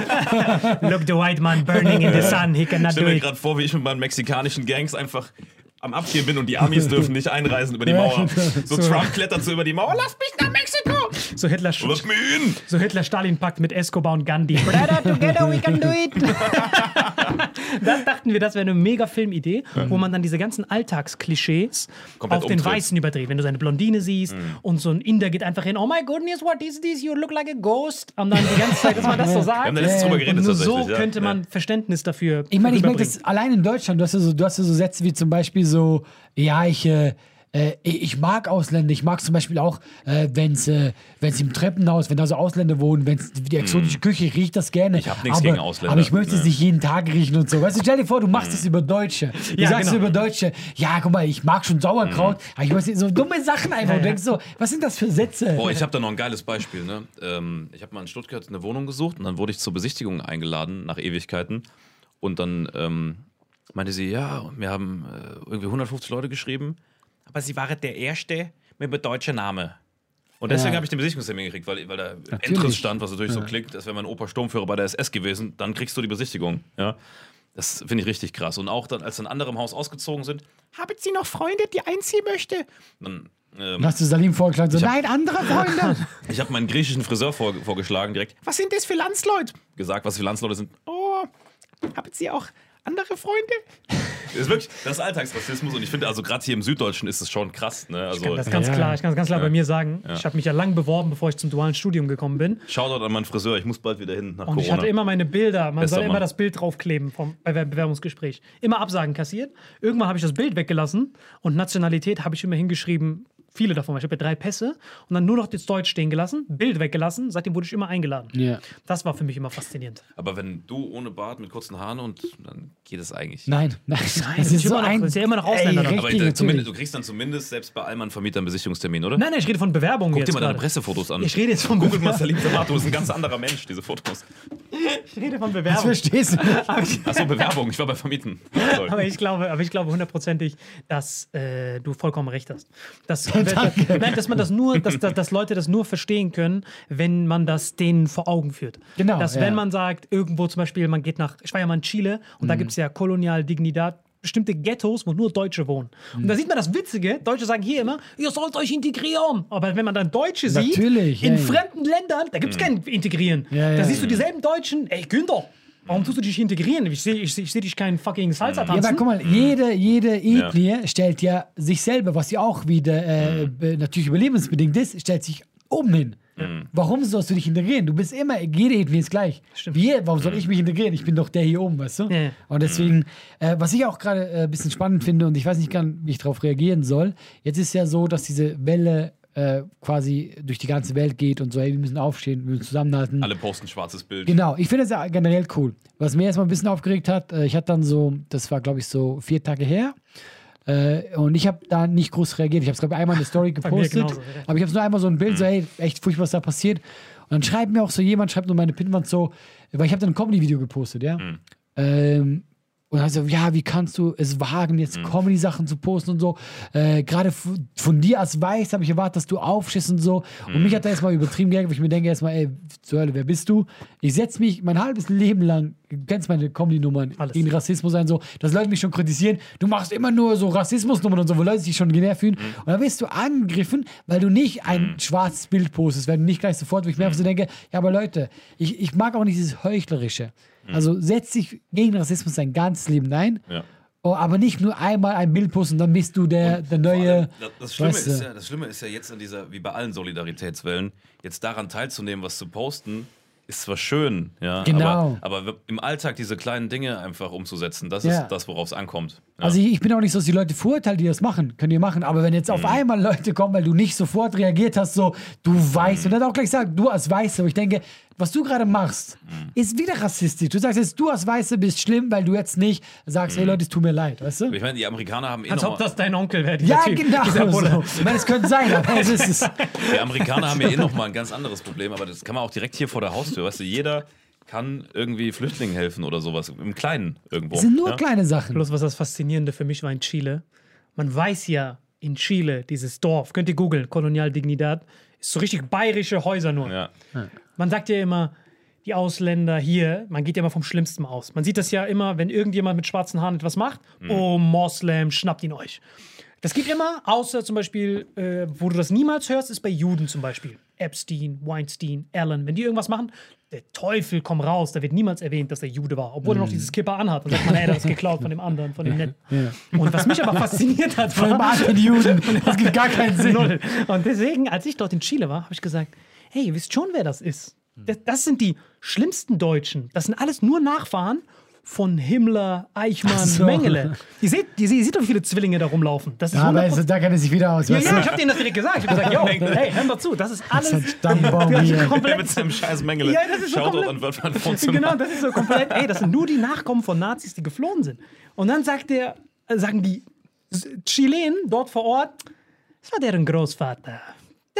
Look, the white man burning in the sun, he cannot Ich do stelle mir it. gerade vor, wie ich mit meinen mexikanischen Gangs einfach am Abgehen bin und die Amis dürfen nicht einreisen über die Mauer. genau. So Trump klettert so über die Mauer. Lasst mich nach! So Hitler, Lass mich hin! so Hitler-Stalin-Pakt mit Escobar und Gandhi. Brother, together we can do it. das dachten wir, das wäre eine mega Filmidee, wo man dann diese ganzen Alltagsklischees Komplett auf den umdreht. Weißen überdreht. Wenn du seine Blondine siehst und so ein Inder geht einfach hin, oh my goodness, what is this? You look like a ghost. Und dann die ganze Zeit, dass man das so sagt. Wir haben da letztens drüber geredet nur so ja. könnte man Verständnis dafür Ich meine, ich merke das allein in Deutschland. Du hast ja so, du hast ja so Sätze wie zum Beispiel so, ja, ich, äh, äh, ich mag Ausländer. Ich mag zum Beispiel auch, äh, wenn es äh, wenn's im Treppenhaus, wenn da so Ausländer wohnen, wenn die exotische Küche, ich rieche das gerne. Ich hab nichts gegen Ausländer. Aber ich möchte es Nee. nicht jeden Tag riechen und so. Weißt du, stell dir vor, du machst es über Deutsche. Du Ja, sagst genau. über Deutsche, ja, guck mal, ich mag schon Sauerkraut, aber ich möchte so dumme Sachen einfach. Ja, ja. denkst so, was sind das für Sätze? Boah, ich habe da noch ein geiles Beispiel. Ne? Ähm, ich habe mal in Stuttgart eine Wohnung gesucht und dann wurde ich zur Besichtigung eingeladen nach Ewigkeiten. Und dann ähm, meinte sie, ja, wir haben äh, irgendwie 150 Leute geschrieben, aber sie waren der Erste mit einem deutschen Namen. Und deswegen Ja. habe ich den Besichtigungstermin gekriegt, weil, weil da Natürlich. Entriss stand, was natürlich so klingt, als wäre mein Opa Sturmführer bei der SS gewesen, dann kriegst du die Besichtigung. Ja? Das finde ich richtig krass. Und auch dann, als dann andere im Haus ausgezogen sind, haben Sie noch Freunde, die einziehen möchte? Dann ähm, hast du Salim vorgeschlagen, so, nein, andere Freunde. ich habe meinen griechischen Friseur vor, vorgeschlagen direkt. Was sind das für Landsleute? Gesagt, was für Landsleute sind. Oh, haben Sie auch andere Freunde? Das ist wirklich, das ist Alltagsrassismus und ich finde, also gerade hier im Süddeutschen ist es schon krass. Ne? Ich Also, kann das ganz Ja. klar, ich kann das ganz klar bei mir sagen. Ich habe mich ja lang beworben, bevor ich zum dualen Studium gekommen bin. Shoutout an meinen Friseur, ich muss bald wieder hin nach Und ich Corona. hatte immer meine Bilder, man Bester soll immer Mann. das Bild draufkleben vom Bewer- Bewerbungsgespräch. Immer Absagen kassiert. Irgendwann habe ich das Bild weggelassen und Nationalität habe ich immer hingeschrieben, viele davon, ich habe ja drei Pässe und dann nur noch das Deutsch stehen gelassen, Bild weggelassen, seitdem wurde ich immer eingeladen. Ja. Das war für mich immer faszinierend. Aber wenn du ohne Bart mit kurzen Haaren und dann geht es eigentlich. Nein, nein, das ist noch- das ist ja immer noch Ausländer. Ey, Aber richtig, ich, zumindest, du kriegst dann zumindest selbst bei Allmann Vermieter einen Besichtigungstermin, oder? Nein, nein, ich rede von Bewerbungen Guck jetzt dir mal deine gerade. Pressefotos an. Ich rede jetzt von, Google mal Salim Zamato, das ist ein ganz anderer Mensch, diese Fotos. ich rede von Das Bewerbungen. verstehst du. Achso, Bewerbung, ich war bei Vermieten. Aber ich glaube, aber ich glaube hundertprozentig, dass äh, du vollkommen recht hast. Dass, nein, dass man das nur, dass, dass, dass Leute das nur verstehen können, wenn man das denen vor Augen führt. Genau, Dass ja. wenn man sagt, irgendwo zum Beispiel, man geht nach, ich war ja mal in Chile und Mhm. da gibt es ja Kolonial Dignidad. Bestimmte Ghettos, wo nur Deutsche wohnen. Und Mhm. da sieht man das Witzige. Deutsche sagen hier immer, ihr sollt euch integrieren. Aber wenn man dann Deutsche sieht, Natürlich, in ja, ja. fremden Ländern, da gibt es kein Integrieren. Ja, da siehst du dieselben Deutschen, ey Günther, warum tust du dich integrieren? Ich sehe ich, seh- ich seh dich keinen fucking Salsa Ja, tanzen. aber guck mal, jede, jede Ethnie stellt ja sich selber, was ja auch wieder äh, natürlich überlebensbedingt ist, stellt sich oben hin. Warum sollst du dich integrieren? Du bist immer, jede Ethnie ist gleich. Stimmt. Wir, warum soll ich mich integrieren? Ich bin doch der hier oben, weißt du? Ja, ja. Und deswegen, äh, was ich auch gerade äh, ein bisschen spannend finde und ich weiß nicht ganz, wie ich darauf reagieren soll, jetzt ist ja so, dass diese Welle äh, quasi durch die ganze Welt geht und so, hey, wir müssen aufstehen, wir müssen zusammenhalten. Alle posten schwarzes Bild. Genau, ich finde das ja generell cool. Was mir erstmal ein bisschen aufgeregt hat, äh, ich hatte dann so, das war glaube ich so vier Tage her. Äh, und ich habe da nicht groß reagiert. Ich habe es, glaube ich, einmal in der Story gepostet. genauso, ja. aber ich habe nur einmal so ein Bild, so, hey, echt furchtbar, was da passiert. Und dann schreibt mir auch so jemand, schreibt nur meine Pinwand so, weil ich habe dann ein Comedy-Video gepostet, ja. Ähm, Und dann so, ja, wie kannst du es wagen, jetzt Mhm. Comedy-Sachen zu posten und so. Äh, Gerade von dir als Weiß habe ich erwartet, dass du aufschießt und so. Und Mhm. mich hat er erstmal übertrieben gegangen, wo ich mir denke erstmal, ey, zur Hölle, wer bist du? Ich setze mich mein halbes Leben lang, du kennst meine Comedy-Nummern, gegen Rassismus ein, so, dass Leute mich schon kritisieren. Du machst immer nur so Rassismusnummern und so, wo Leute sich schon genervt fühlen. Mhm. Und dann wirst du angegriffen, weil du nicht ein schwarzes Bild postest, weil du nicht gleich sofort, wo ich mir einfach so denke, ja, aber Leute, ich, ich mag auch nicht dieses Heuchlerische. Also setz dich gegen Rassismus dein ganzes Leben ein. Ja. Oh, aber nicht nur einmal ein Bild posten, dann bist du der, der neue. allem, das, das, Schlimme weißt du. ist ja, das Schlimme ist ja jetzt an dieser, wie bei allen Solidaritätswellen, jetzt daran teilzunehmen, was zu posten, ist zwar schön, ja, Genau. aber, aber im Alltag diese kleinen Dinge einfach umzusetzen, das Ja. ist das, worauf es ankommt. Ja. Also ich, ich bin auch nicht so, dass die Leute verurteilen, die das machen. Könnt ihr machen. Aber wenn jetzt Mhm. auf einmal Leute kommen, weil du nicht sofort reagiert hast, so, du weißt, und dann auch gleich sagen, du als Weißer, aber ich denke, was du gerade machst, Mhm. ist wieder rassistisch. Du sagst jetzt, du als Weißer bist schlimm, weil du jetzt nicht sagst, Mhm. hey Leute, es tut mir leid, weißt du? ich meine, die Amerikaner haben eh Als noch ob das dein Onkel wäre. Ja, Typ, genau. So. Ich meine, es könnte sein, aber es ist es. die Amerikaner haben ja eh noch mal ein ganz anderes Problem, aber das kann man auch direkt hier vor der Haustür, weißt du, jeder kann irgendwie Flüchtlingen helfen oder sowas, im Kleinen irgendwo. Es sind nur ja? kleine Sachen. Bloß was das Faszinierende für mich war in Chile. Man weiß ja in Chile, dieses Dorf, könnt ihr googeln, Colonial Dignidad, ist so richtig bayerische Häuser nur. Ja. Man sagt ja immer, die Ausländer hier, man geht ja immer vom Schlimmsten aus. Man sieht das ja immer, wenn irgendjemand mit schwarzen Haaren etwas macht, oh, Moslem, schnappt ihn euch. Das geht immer, außer zum Beispiel, äh, wo du das niemals hörst, ist bei Juden zum Beispiel. Epstein, Weinstein, Allen. Wenn die irgendwas machen, der Teufel kommt raus, da wird niemals erwähnt, dass er Jude war, obwohl er noch dieses Kipper anhat. Dann sagt man, ey, das ist geklaut von dem anderen, von dem Netten. Und was mich aber fasziniert hat, war, Arten Juden. Das gibt gar keinen Sinn. Und deswegen, als ich dort in Chile war, habe ich gesagt, hey, ihr wisst schon, wer das ist. Das, das sind die schlimmsten Deutschen. Das sind alles nur Nachfahren von Himmler, Eichmann, so. Mengele. Ihr seht, ihr seht, ihr seht doch, wie viele Zwillinge da rumlaufen. Das ist Ja, aber 100%. es, da kennt er sich wieder aus. ja, ja, ich habe denen das direkt gesagt. Ich habe gesagt, yo, hey, hör mal zu, das ist alles. das ist hier. Der komplett mit seinem scheiß Mengele. Ja, das ist so komplett- an Wörtmann Wohnzimmer. Genau, das ist so komplett. Ey, das sind nur die Nachkommen von Nazis, die geflohen sind. Und dann sagt der, äh, sagen die Chilenen dort vor Ort, das war deren Großvater.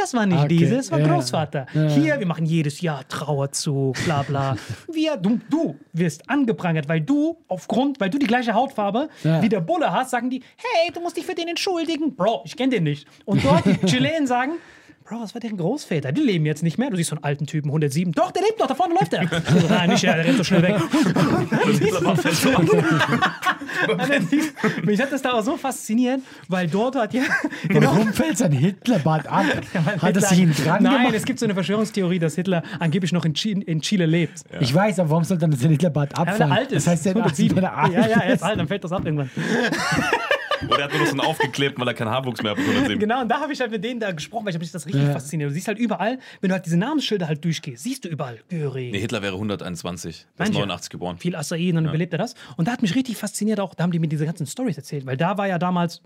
Das war nicht Okay, diese, das war ja. Großvater. Ja. Hier, wir machen jedes Jahr Trauerzug, bla bla. Wir, du, du wirst angeprangert, weil du aufgrund, weil du die gleiche Hautfarbe Ja. wie der Bulle hast, sagen die, hey, du musst dich für den entschuldigen. Bro, ich kenne den nicht. Und dort die Chilenen sagen, Bro, was war deren Großväter? Die leben jetzt nicht mehr. Du siehst so einen alten Typen, 107. Doch, der lebt noch, da vorne läuft er. So, Nein, nicht er, der rennt so schnell weg. Mich hat das da auch so fasziniert, weil dort hat ja. Warum fällt sein Hitlerbart ab? Hat er Hitler- sich ihn dran Nein, gemacht? es gibt so eine Verschwörungstheorie, dass Hitler angeblich noch in, Chile, in Chile lebt. Ich weiß, aber warum soll dann sein Hitlerbart Ja, wenn abfallen? er alt ist. Das heißt, 107. er alt ja, ja, er ist. alt, dann fällt das ab irgendwann. Oder er hat nur noch so einen aufgeklebt, weil er keinen Haarwuchs mehr hat. mit 107. Genau, und da habe ich halt mit denen da gesprochen, weil ich mich das richtig Ja. fasziniert. Du siehst halt überall, wenn du halt diese Namensschilder halt durchgehst, siehst du überall Göring. Nee, Hitler wäre 121. Der ist Manche. 89 geboren. viel Acai, dann überlebt er das. Und da hat mich richtig fasziniert auch, da haben die mir diese ganzen Stories erzählt, weil da war ja damals,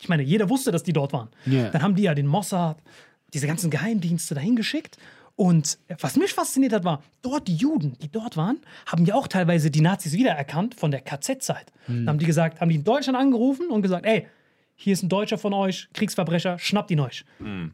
ich meine, jeder wusste, dass die dort waren. Ja. Dann haben die ja den Mossad, diese ganzen Geheimdienste dahin geschickt. Und was mich fasziniert hat, war, dort die Juden, die dort waren, haben ja auch teilweise die Nazis wiedererkannt von der KZ-Zeit. Dann haben die gesagt, haben die in Deutschland angerufen und gesagt, ey, hier ist ein Deutscher von euch, Kriegsverbrecher, schnappt ihn euch.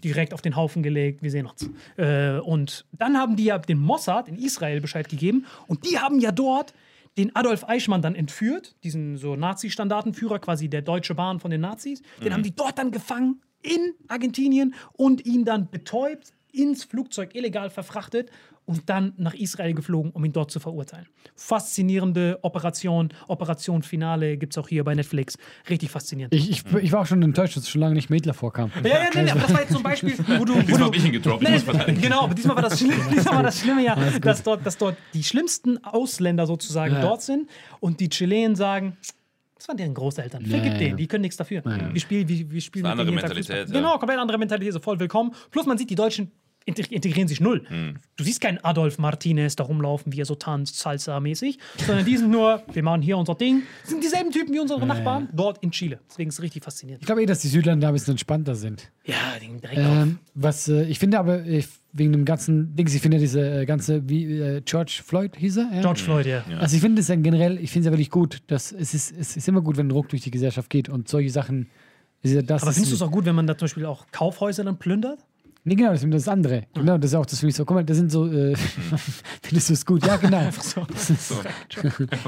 Direkt auf den Haufen gelegt, wir sehen uns. Äh, und dann haben die ja den Mossad in Israel Bescheid gegeben und die haben ja dort den Adolf Eichmann dann entführt, diesen so Nazi-Standartenführer, quasi der deutsche Bahn von den Nazis. Den haben die dort dann gefangen in Argentinien und ihn dann betäubt, ins Flugzeug illegal verfrachtet und dann nach Israel geflogen, um ihn dort zu verurteilen. Faszinierende Operation, Operation Finale gibt es auch hier bei Netflix. Richtig faszinierend. Ich, ich, ich war auch schon enttäuscht, dass es schon lange nicht Hitler vorkam. Ja, ja, nee, nee, aber das war jetzt zum Beispiel, wo du. Wo Diesmal du hab ich ihn gedroppt, ich Nee, verteidigen. genau, aber diesmal war das Schlimme, diesmal war das Schlimme ja, dass dort, dass dort die schlimmsten Ausländer sozusagen Ja. dort sind und die Chilenen sagen, das waren deren Großeltern. Vergib ja. denen, die können nichts dafür. Wir spielen, wir, wir spielen Das ist eine andere Tag Mentalität, ja. Genau, komplett andere Mentalität, so voll willkommen. Plus man sieht, die Deutschen integrieren sich null. Hm. Du siehst keinen Adolf Martinez da rumlaufen, wie er so tanzt, Salsa-mäßig, sondern die sind nur, wir machen hier unser Ding. Das sind dieselben Typen wie unsere Nachbarn dort in Chile. Deswegen ist es richtig faszinierend. Ich glaube eh, dass die Südländer ein bisschen entspannter sind. Ja, den direkt auf. Ähm, was äh, ich finde aber äh, wegen dem ganzen Dings, ich finde diese äh, ganze, wie äh, George Floyd hieß er? Ja? George Floyd, ja. Also ich finde es dann generell, ich finde es ja wirklich gut, dass es ist, es ist immer gut, wenn Druck durch die Gesellschaft geht und solche Sachen. Ist ja das Aber ist- findest du es auch gut, wenn man da zum Beispiel auch Kaufhäuser dann plündert? Nee, genau, das ist das andere. Genau, das ist auch das für mich so. Guck mal, das sind so, äh, findest du es gut? Ja, genau. Das ist,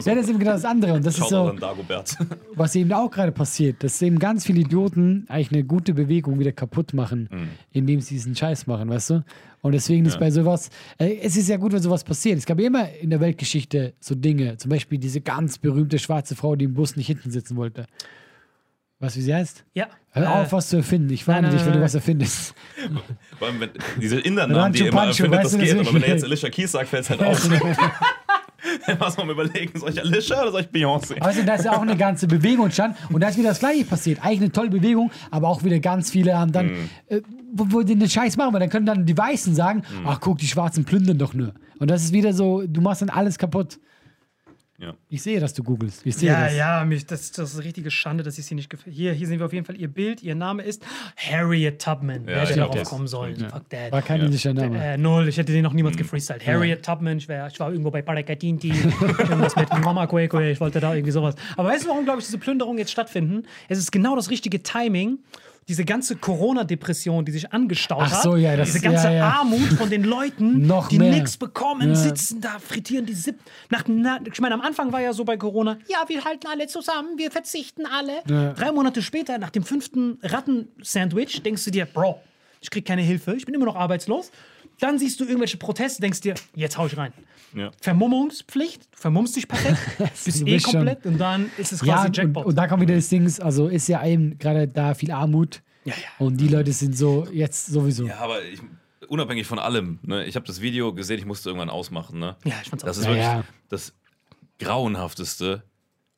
ja, das ist eben genau das andere. Und das ist so, Dagobert. was eben auch gerade passiert, dass eben ganz viele Idioten eigentlich eine gute Bewegung wieder kaputt machen, indem sie diesen Scheiß machen, weißt du? Und deswegen ist Ja. bei sowas, äh, es ist ja gut, wenn sowas passiert. Es gab ja immer in der Weltgeschichte so Dinge, zum Beispiel diese ganz berühmte schwarze Frau, die im Bus nicht hinten sitzen wollte. Weißt du, wie sie heißt? Ja. Hör Äh, auf, was zu erfinden. Ich warne nein, dich, wenn du was erfindest. Vor allem, wenn, diese Inder-Namen, die immer Pancho, findet, weißt das du, geht, aber wenn er jetzt Alicia Keys sagt, fällt es halt auf. Dann muss man mal überlegen, soll ich Alicia oder soll ich Beyoncé? Also da ist ja auch eine ganze Bewegung entstanden und da ist wieder das Gleiche passiert. Eigentlich eine tolle Bewegung, aber auch wieder ganz viele haben dann, Mhm. äh, wo, wo die den Scheiß machen, weil dann können dann die Weißen sagen, Mhm. ach guck, die Schwarzen plündern doch nur. Und das ist wieder so, du machst dann alles kaputt. Ja. Ich sehe, dass du googelst. Ich sehe Ja, das. ja, mich, das, das ist eine richtige Schande, dass ich sie nicht gefällt. Hier, hier sehen wir auf jeden Fall ihr Bild. Ihr Name ist Harriet Tubman. Wer ich hätte darauf das- kommen sollen? Fuck that. War kein indischer Name. Äh, null, ich hätte den noch niemals gefreestylt. Harriet Tubman, ich, wär, ich war irgendwo bei Parakatinti, irgendwas mit Mama Kwekwe, ich wollte da irgendwie sowas. Aber weißt du, warum, glaube ich, diese Plünderungen jetzt stattfinden? Es ist genau das richtige Timing. Diese ganze Corona-Depression, die sich angestaut Ach hat, so, ja, das- diese ganze ja, ja. Armut von den Leuten, Noch die nichts bekommen, sitzen da, frittieren die Sipp. Nach, na, ich meine, am Anfang war ja so bei Corona, ja, wir halten alle zusammen, wir verzichten alle. Drei Monate später, nach dem fünften Ratten-Sandwich, denkst du dir, Bro, ich krieg keine Hilfe, ich bin immer noch arbeitslos. Dann siehst du irgendwelche Proteste, denkst dir, jetzt hau ich rein. Ja. Vermummungspflicht, du vermummst dich perfekt, bist Du eh bist schon- komplett und dann ist es Ja, quasi und, Jackpot. und da kommt wieder das Ding, also ist ja eben gerade da viel Armut ja, ja. und die Leute sind so jetzt sowieso. Ja, aber ich, unabhängig von allem, ne, ich habe das Video gesehen, ich musste irgendwann ausmachen. Ne? Ja, ich fand's auch Das ist Ja, wirklich ja. das grauenhafteste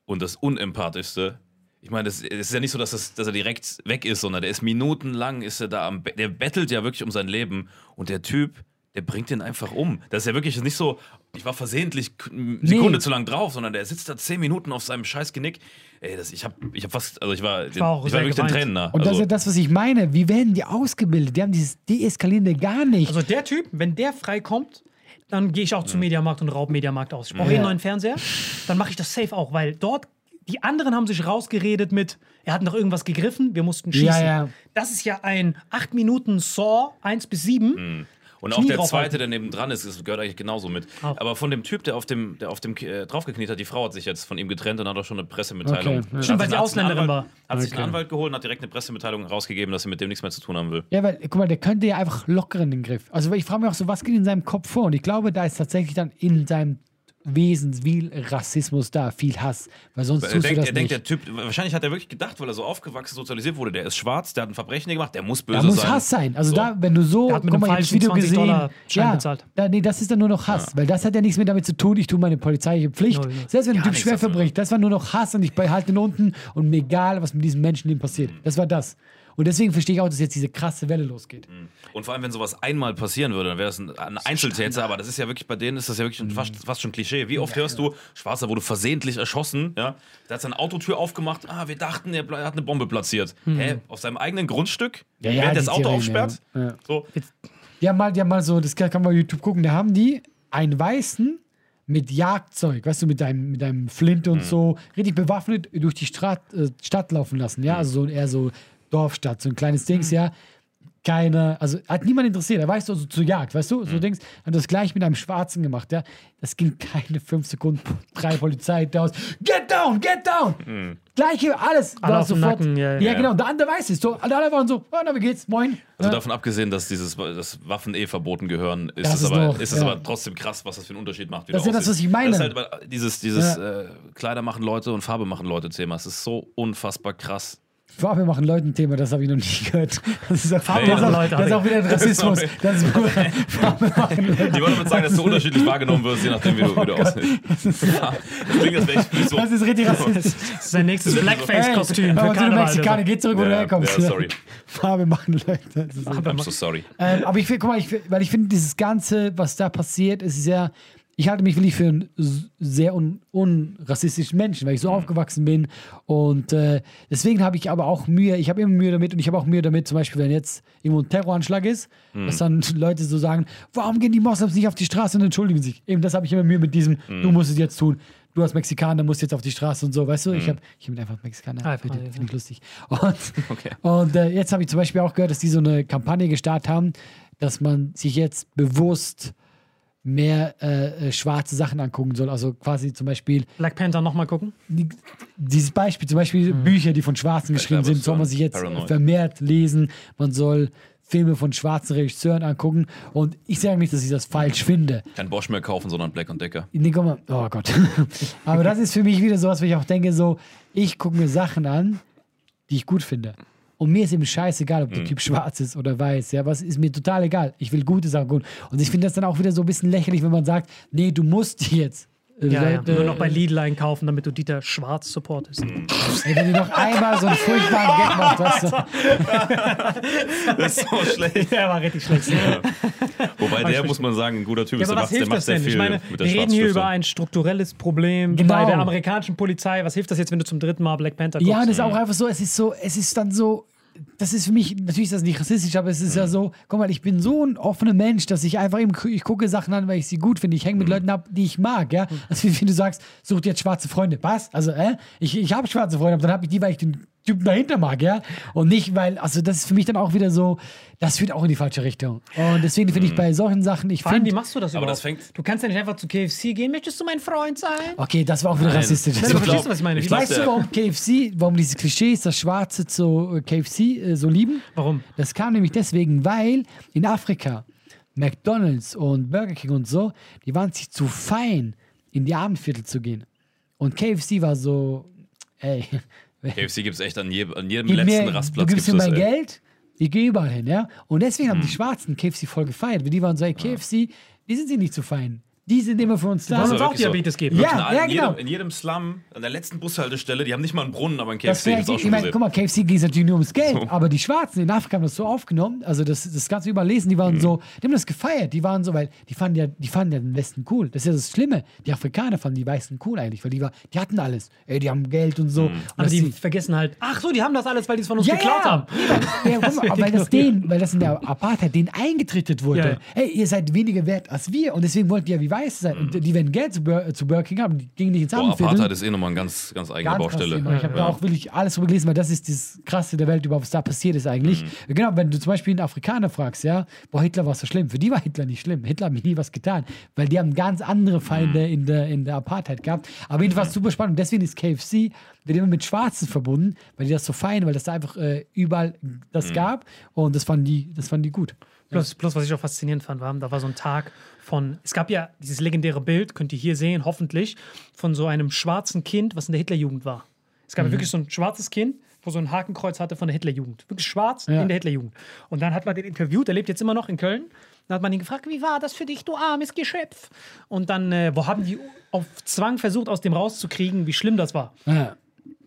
und das unempathischste. Ich meine, es ist ja nicht so, dass, das, dass er direkt weg ist, sondern der ist minutenlang, ist er da am, der bettelt ja wirklich um sein Leben und der Typ, der bringt den einfach um. Das ist ja wirklich nicht so, ich war versehentlich eine Sekunde zu lang drauf, sondern der sitzt da zehn Minuten auf seinem scheiß Genick. Ey, das, ich hab, ich hab fast, also ich war, ich war auch ich war wirklich den geweint. Tränen nah. Und das also, ist ja das, was ich meine. Wie werden die ausgebildet? Die haben dieses Deeskalierende gar nicht. Also der Typ, wenn der freikommt, dann gehe ich auch zum Mediamarkt und raub Mediamarkt aus. Ich brauche eh einen neuen Fernseher, dann mache ich das safe auch, weil dort die anderen haben sich rausgeredet mit, er hat noch irgendwas gegriffen, wir mussten schießen. Ja, ja. Das ist ja ein 8 Minuten Saw 1 bis 7. Und auch Knie der draufhalten. zweite, der nebendran ist, das gehört eigentlich genauso mit. Auch. Aber von dem Typ, der auf dem, der auf dem äh, draufgekniet hat, die Frau hat sich jetzt von ihm getrennt und hat auch schon eine Pressemitteilung. Okay, ja. Hat Stimmt, weil sich- sie Ausländerin Anwalt, Hat sich einen Okay. Anwalt geholt und hat direkt eine Pressemitteilung rausgegeben, dass sie mit dem nichts mehr zu tun haben will. Ja, weil, guck mal, der könnte ja einfach locker in den Griff. Also ich frage mich auch so, was geht in seinem Kopf vor? Und ich glaube, da ist tatsächlich dann in seinem Wesen viel Rassismus da, viel Hass. Weil sonst tust du denkt, das er denkt, nicht. der Typ, wahrscheinlich hat er wirklich gedacht, weil er so aufgewachsen, sozialisiert wurde, der ist schwarz, der hat ein Verbrechen gemacht, der muss böse da muss sein. Hass sein. Also So. da, wenn du so, Der hat mit guck mal, ich hab das falschen Video 20 gesehen. Dollar Schein ja, bezahlt. Da, nee, das ist dann nur noch Hass, weil das hat ja nichts mehr damit zu tun, ich tue meine polizeiliche Pflicht. Null, null. Selbst wenn der Gar Typ schwer verbricht, das war nur noch Hass und ich behalte ihn unten und mir egal, was mit diesem Menschen dem passiert. Das war das. Und deswegen verstehe ich auch, dass jetzt diese krasse Welle losgeht. Und vor allem, wenn sowas einmal passieren würde, dann wäre das ein, ein Einzeltäter, aber das ist ja wirklich, bei denen ist das ja wirklich Mhm. fast, fast schon Klischee. Wie oft hörst du, Schwarzer wurde versehentlich erschossen, ja? Der hat seine Autotür aufgemacht, ah, wir dachten, er, hat eine Bombe platziert. Hä? Auf seinem eigenen Grundstück? Mhm. Ja, ja, Während das die Auto Theorien, aufsperrt? ja. Ja. So. Die haben mal, die haben mal so, das kann man bei YouTube gucken, da haben die einen Weißen mit Jagdzeug, weißt du, mit einem, mit einem Flint Mhm. und so, richtig bewaffnet durch die Stadt, äh, Stadt laufen lassen, Mhm. ja, also so eher so Dorfstadt, so ein kleines Dings, ja. Keiner, also hat niemand interessiert, er weiß so, so zur Jagd, weißt du, so Mhm. Dings, hat das gleich mit einem Schwarzen gemacht, ja. Das ging keine fünf Sekunden, drei Polizei da aus, get down, get down! Gleiche, alles, Alle auf sofort. Nacken, ja, ja, ja. genau, der andere weiß es, so, alle alle waren so, oh, na, wie geht's, moin. Also Ja. davon abgesehen, dass dieses dass Waffen eh verboten gehören, ist es aber, noch, ist es ja. aber trotzdem krass, was das für einen Unterschied macht. Das du ist ja das, was ich meine. Das ist halt dieses, dieses äh, Kleider machen Leute und Farbe machen Leute Thema. Es ist so unfassbar krass. Farbe machen Leute ein Thema, das habe ich noch nie gehört. Das ist, Farbe das ist, machen auch, Leute, das ist auch wieder ein Rassismus. Das ist Farbe machen Leute. Ich wollte damit sagen, dass du unterschiedlich wahrgenommen wirst, je nachdem, wie du, wie du aussiehst. Ja, das klingt, so. Das ist richtig rassistisch. Das ist sein nächstes Blackface-Kostüm Hey, für du. Mexikaner, geh zurück, wo du herkommst. ja, sorry. Farbe machen Leute. Das. I'm so sorry. ähm, aber ich finde, guck mal, ich, weil ich finde, dieses Ganze, was da passiert, ist sehr. Ich halte mich wirklich für einen sehr un, unrassistischen Menschen, weil ich so Mhm. aufgewachsen bin. Und äh, deswegen habe ich aber auch Mühe, ich habe immer Mühe damit und ich habe auch Mühe damit, zum Beispiel, wenn jetzt irgendwo ein Terroranschlag ist, Mhm. dass dann Leute so sagen, warum gehen die Moslems nicht auf die Straße und entschuldigen sich? Eben das habe ich immer Mühe mit diesem, Mhm. du musst es jetzt tun. du als Mexikaner musst jetzt auf die Straße und so, weißt du? Ich habe ich hab einfach Mexikaner, Ah, finde ja. ich lustig. Und, und äh, jetzt habe ich zum Beispiel auch gehört, dass die so eine Kampagne gestartet haben, dass man sich jetzt bewusst mehr äh, äh, schwarze Sachen angucken soll. Also quasi zum Beispiel Black Panther nochmal gucken. die, dieses Beispiel, zum Beispiel Bücher, die von Schwarzen geschrieben sind, soll man sich jetzt Paranoid. vermehrt lesen. Man soll Filme von schwarzen Regisseuren angucken. Und ich sage nicht, dass ich das falsch finde. Kein Bosch mehr kaufen, sondern Black und Decker. Nee, guck mal, oh Gott. Aber das ist für mich wieder sowas, wo ich auch denke, so, ich gucke mir Sachen an, die ich gut finde. Und mir ist eben scheißegal, ob der Typ schwarz ist oder weiß. Ja, was ist mir total egal. Ich will gute Sachen gut. Und ich finde das dann auch wieder so ein bisschen lächerlich, wenn man sagt, nee, du musst jetzt. äh, Ja, ja. Leute, Nur noch bei Lidl einkaufen, damit du Dieter Schwarz supportest. Ey, wenn du noch einmal so einen furchtbaren Gag machst, du, Das ist so schlecht. Der war richtig schlecht. Ja, Wobei der, muss man sagen, ein guter Typ ist. aber Der was macht, der hilft macht das sehr denn? viel Ich meine, mit wir reden hier über ein strukturelles Problem Genau. bei der amerikanischen Polizei. Was hilft das jetzt, wenn du zum dritten Mal Black Panther guckst? Ja, und es ist auch einfach so, es ist so, es ist dann so, das ist für mich, natürlich ist das nicht rassistisch, aber es ist ja so, guck mal, ich bin so ein offener Mensch, dass ich einfach eben, ich gucke Sachen an, weil ich sie gut finde. Ich hänge mit Leuten ab, die ich mag, ja. Also wie, wie du sagst, such dir jetzt schwarze Freunde. Was? Also, äh, ich, ich habe schwarze Freunde, aber dann habe ich die, weil ich den Typen dahinter mag, ja. Und nicht, weil, also das ist für mich dann auch wieder so, das führt auch in die falsche Richtung. Und deswegen finde ich bei solchen Sachen, ich allem, wie finde, machst du das Aber überhaupt? das fängt- du kannst ja nicht einfach zu KFC gehen. Möchtest du mein Freund sein? okay, das war auch wieder rassistisch. Ja, Das du war- verstehst, was ich meine. ich Wie glaub, weißt du, warum KFC, warum diese Klischees, das Schwarze zu äh, KFC äh, so lieben? warum? Das kam nämlich deswegen, weil in Afrika McDonalds und Burger King und so, die waren sich zu fein, in die Abendviertel zu gehen. Und KFC war so, ey, KFC gibt es echt an, je, an jedem gib letzten mir, Rastplatz. du gibst mir mein ey. Hm. Geld, ich gehe überall hin, ja. Und deswegen haben die Schwarzen KFC voll gefeiert, weil die waren so, hey, KFC, die sind sich nicht zu fein. Die sind immer für uns da. Wollen Also uns auch so. Diabetes geben. Ja, ja, in, genau. jedem, in jedem Slum, an der letzten Bushaltestelle, die haben nicht mal einen Brunnen, aber ein Das KFC. wär Das ist auch ich schon meine, guck mal, KFC geht natürlich nur ums Geld, aber die Schwarzen in Afrika haben das so aufgenommen, also das, das ganze Überlesen, die waren so, die haben das gefeiert, die waren so, weil die fanden ja, die fanden ja den Westen cool. Das ist ja das Schlimme. Die Afrikaner fanden die Weißen cool eigentlich, weil die war, die hatten alles. Ey, die haben Geld und so. Und Aber das die die- vergessen halt, ach so, die haben das alles, weil die es von uns ja, geklaut ja. haben. Ja, guck mal, weil das denen, weil das in der Apartheid denen eingetrittert wurde. Ja, ja. Hey, ihr seid weniger wert als wir und deswegen wollt ihr ja wie Weiße sein. Und die, wenn Geld zu, Bur zu Burger King haben, die gingen nicht ins Boah, Abendviertel. Apartheid ist eh nochmal eine ganz, ganz eigene Ganz Baustelle. Thema. Ich habe da auch wirklich alles drüber gelesen, weil das ist das Krasse der Welt, überhaupt was da passiert ist eigentlich. Mhm. Genau, wenn du zum Beispiel einen Afrikaner fragst, ja, boah, Hitler war so schlimm. Für die war Hitler nicht schlimm. Hitler hat mir nie was getan, weil die haben ganz andere Feinde Mhm. in, der, in der Apartheid gehabt. Aber jedenfalls super spannend. Und deswegen ist KFC, wird immer mit Schwarzen verbunden, weil die das so feiern, weil das da einfach äh, überall das Mhm. gab und das fanden die, das fanden die gut. Plus, plus, was ich auch faszinierend fand, war, da war so ein Tag von, es gab ja dieses legendäre Bild, könnt ihr hier sehen, hoffentlich, von so einem schwarzen Kind, was in der Hitlerjugend war. Es gab ja wirklich so ein schwarzes Kind, wo so ein Hakenkreuz hatte von der Hitlerjugend. Wirklich schwarz Ja. in der Hitlerjugend. Und dann hat man den interviewt, der lebt jetzt immer noch in Köln. Dann hat man ihn gefragt, wie war das für dich, du armes Geschöpf? Und dann, äh, wo haben die auf Zwang versucht, aus dem rauszukriegen, wie schlimm das war. Ja.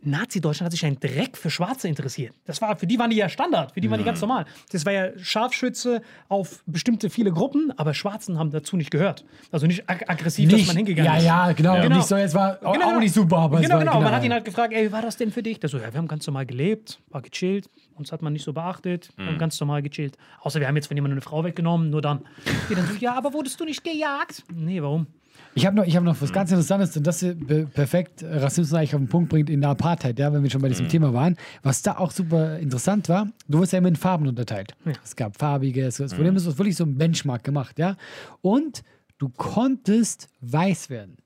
Nazi-Deutschland hat sich ein Dreck für Schwarze interessiert. Das war, für die waren die ja Standard, für die waren die ganz normal. Das war ja Scharfschütze auf bestimmte viele Gruppen, aber Schwarzen haben dazu nicht gehört. Also nicht ag aggressiv, dass man hingegangen ja, ist. ja, genau. Genau. Nicht so, jetzt war auch, Genau, auch nicht super, aber es genau, war genau. Man hat ihn halt gefragt, ey, wie war das denn für dich? Der so, ja, wir haben ganz normal gelebt, war gechillt, uns hat man nicht so beachtet, Mhm. haben ganz normal gechillt. Außer wir haben jetzt von jemandem eine Frau weggenommen, nur dann. Die dann so, ja, aber wurdest du nicht gejagt? Nee, warum? Ich habe noch, ich hab noch was ganz Interessantes und das perfekt äh, Rassismus eigentlich auf den Punkt bringt in der Apartheid, ja, wenn wir schon bei diesem Thema waren. Was da auch super interessant war, du wirst ja immer in Farben unterteilt. Es gab farbige, es, es wurde immer so wirklich so ein Benchmark gemacht, ja. Und du konntest weiß werden.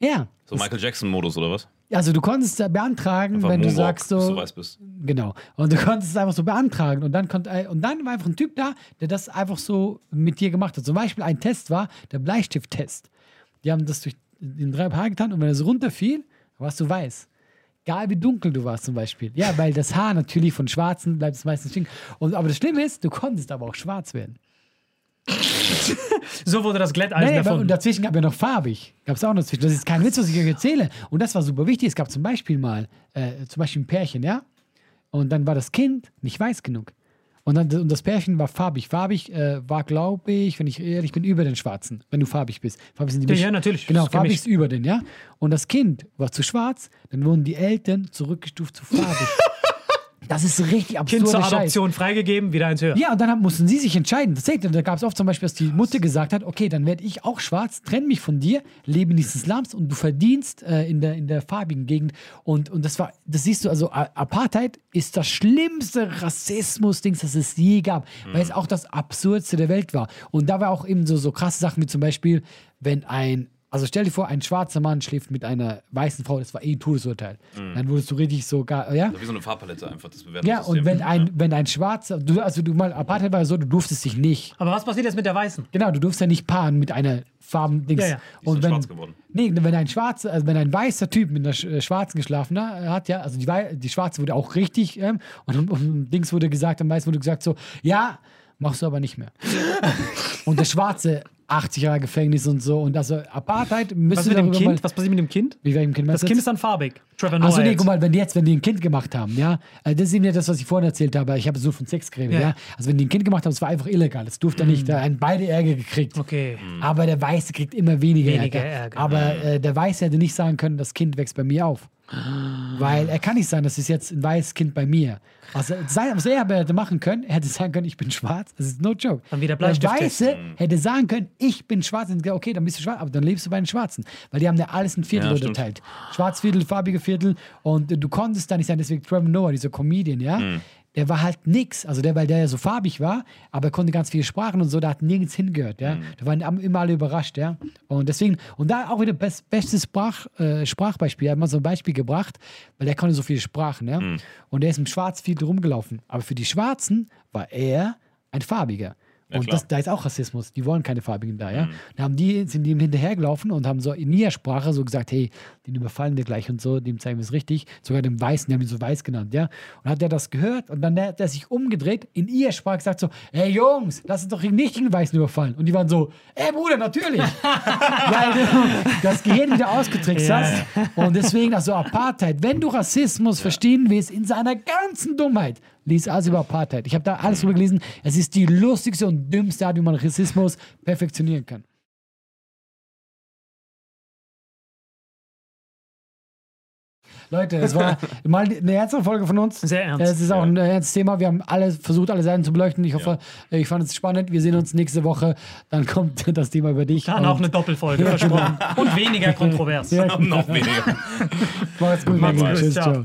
Ja. So Michael Jackson-Modus oder was? Also du konntest da beantragen, Einfach wenn du Moonwalk, sagst bis so, du weiß bist. Genau. Und du konntest es einfach so beantragen. Und dann, konnt, und dann war einfach ein Typ da, der das einfach so mit dir gemacht hat. Zum Beispiel ein Test war der Bleistift-Test. Die haben das durch in drei Haar getan und wenn es runterfiel, warst du weiß. Egal wie dunkel du warst zum Beispiel. Ja, weil das Haar natürlich von Schwarzen bleibt es meistens stehen. Und, aber das Schlimme ist, du konntest aber auch schwarz werden. So wurde das Glätteisen Nein, aber, und dazwischen gab ja noch farbig. Gab es auch noch dazwischen. Das ist kein Witz, was ich euch erzähle. Und das war super wichtig. Es gab zum Beispiel mal, äh, zum Beispiel ein Pärchen, ja? Und dann war das Kind nicht weiß genug. Und, dann, und das Pärchen war farbig. Farbig äh, war, glaube ich, wenn ich ehrlich bin, über den Schwarzen, wenn du farbig bist. Farbig sind die Ja, ja, natürlich. Genau, farbig ist über den, ja? Und das Kind war zu schwarz, dann wurden die Eltern zurückgestuft zu farbig. Das ist richtig Kind absurd. zur Adoption freigegeben, wieder eins höher. Ja, und dann haben- mussten sie sich entscheiden. Tatsächlich, da gab es oft zum Beispiel, dass die Mutter gesagt hat, okay, dann werde ich auch schwarz, trenn mich von dir, lebe in dieses Slums und du verdienst äh, in, der, in der farbigen Gegend. Und, und das war, das siehst du, also Apartheid ist das schlimmste Rassismus-Dings, das es je gab, weil es auch das Absurdste der Welt war. Und da war auch eben so, so krasse Sachen wie zum Beispiel, wenn ein also stell dir vor, ein schwarzer Mann schläft mit einer weißen Frau, das war eh ein Todesurteil. Dann wurdest du richtig so gar, ja? Wie so eine Farbpalette einfach, das Ja, Bewertungssystem. und wenn ein, wenn ein Schwarzer, du, also du mal, Apartheid war ja so, du durftest dich nicht, Aber was passiert jetzt mit der Weißen? genau, du durfst ja nicht paaren mit einer Farben-Dings. Ja, ja. Die ist Und wenn, schwarz geworden. nee, wenn ein schwarzer, also wenn ein weißer Typ mit einer sch- äh, Schwarzen geschlafen ha- hat, ja, also die, Wei- die Schwarze wurde auch richtig, ähm, und, und Dings wurde gesagt, am Weißen wurde gesagt so, ja, machst du aber nicht mehr. und der Schwarze, 80 Jahre Gefängnis und so, und also Apartheid Was müsste mit dem darüber Kind? mal, Was passiert mit dem Kind? wie welchem Kind Das Kind ist dann farbig. Trevor Noah Achso, nee, guck mal, wenn die jetzt, wenn die ein Kind gemacht haben, ja, äh, das ist eben ja das, was ich vorhin erzählt habe, ich habe so von Sex geredet, Ja. ja. Also wenn die ein Kind gemacht haben, das war einfach illegal, das durfte er nicht, da haben beide Ärger gekriegt. Okay. Aber der Weiße kriegt immer weniger, Weniger Ärger. Ärger. Aber äh, der Weiße hätte nicht sagen können, das Kind wächst bei mir auf. Weil er kann nicht sagen, das ist jetzt ein weißes Kind bei mir. Also, sein- was er aber hätte machen können, er hätte sagen können, ich bin schwarz. Das ist no joke. Dann wieder der. Weiße hätte sagen können, ich bin schwarz. Und okay, dann bist du schwarz, aber dann lebst du bei den Schwarzen. Weil die haben ja alles in Viertel Ja, unterteilt. Schwarzviertel, farbige Viertel. Und äh, du konntest da nicht sein, deswegen Trevor Noah, dieser Comedian, ja. Der war halt nix, also der, weil der ja so farbig war, aber er konnte ganz viele Sprachen und so, da hat nirgends hingehört, ja. Da waren immer alle überrascht, ja. Und deswegen, und da auch wieder best, bestes Sprach, äh, Sprachbeispiel, er hat mal so ein Beispiel gebracht, weil der konnte so viele Sprachen, ja. Und der ist im Schwarzviertel rumgelaufen. Aber für die Schwarzen war er ein Farbiger. Und klar. das, da ist auch Rassismus. Die wollen keine Farbigen da, ja. Da haben die, sind die hinterhergelaufen und haben so in ihrer Sprache so gesagt, hey, den überfallen wir gleich und so, dem zeigen wir es richtig. Sogar dem Weißen, die haben ihn so weiß genannt, ja. Und hat er das gehört und dann hat er sich umgedreht, in ihrer Sprache gesagt so, hey Jungs, lass uns doch nicht den Weißen überfallen. Und die waren so, ey Bruder, natürlich. Weil du das Gehirn wieder ausgetrickst Ja. hast. Und deswegen, also Apartheid, wenn du Rassismus verstehen willst, in seiner ganzen Dummheit, lies alles über Apartheid. Ich habe da alles drüber gelesen. Es ist die lustigste und dümmste Art, wie man Rassismus perfektionieren kann. Leute, es war mal eine ernste Folge von uns. Sehr ernst. Es ist auch ein ernstes Thema. Wir haben alle versucht, alle Seiten zu beleuchten. Ich hoffe, ich fand es spannend. Wir sehen uns nächste Woche. Dann kommt das Thema über dich. Dann auch eine Doppelfolge, versprochen. Und weniger kontrovers. Ja, Noch weniger. Macht's gut, Macht's gut, Tschüss, ciao. ciao.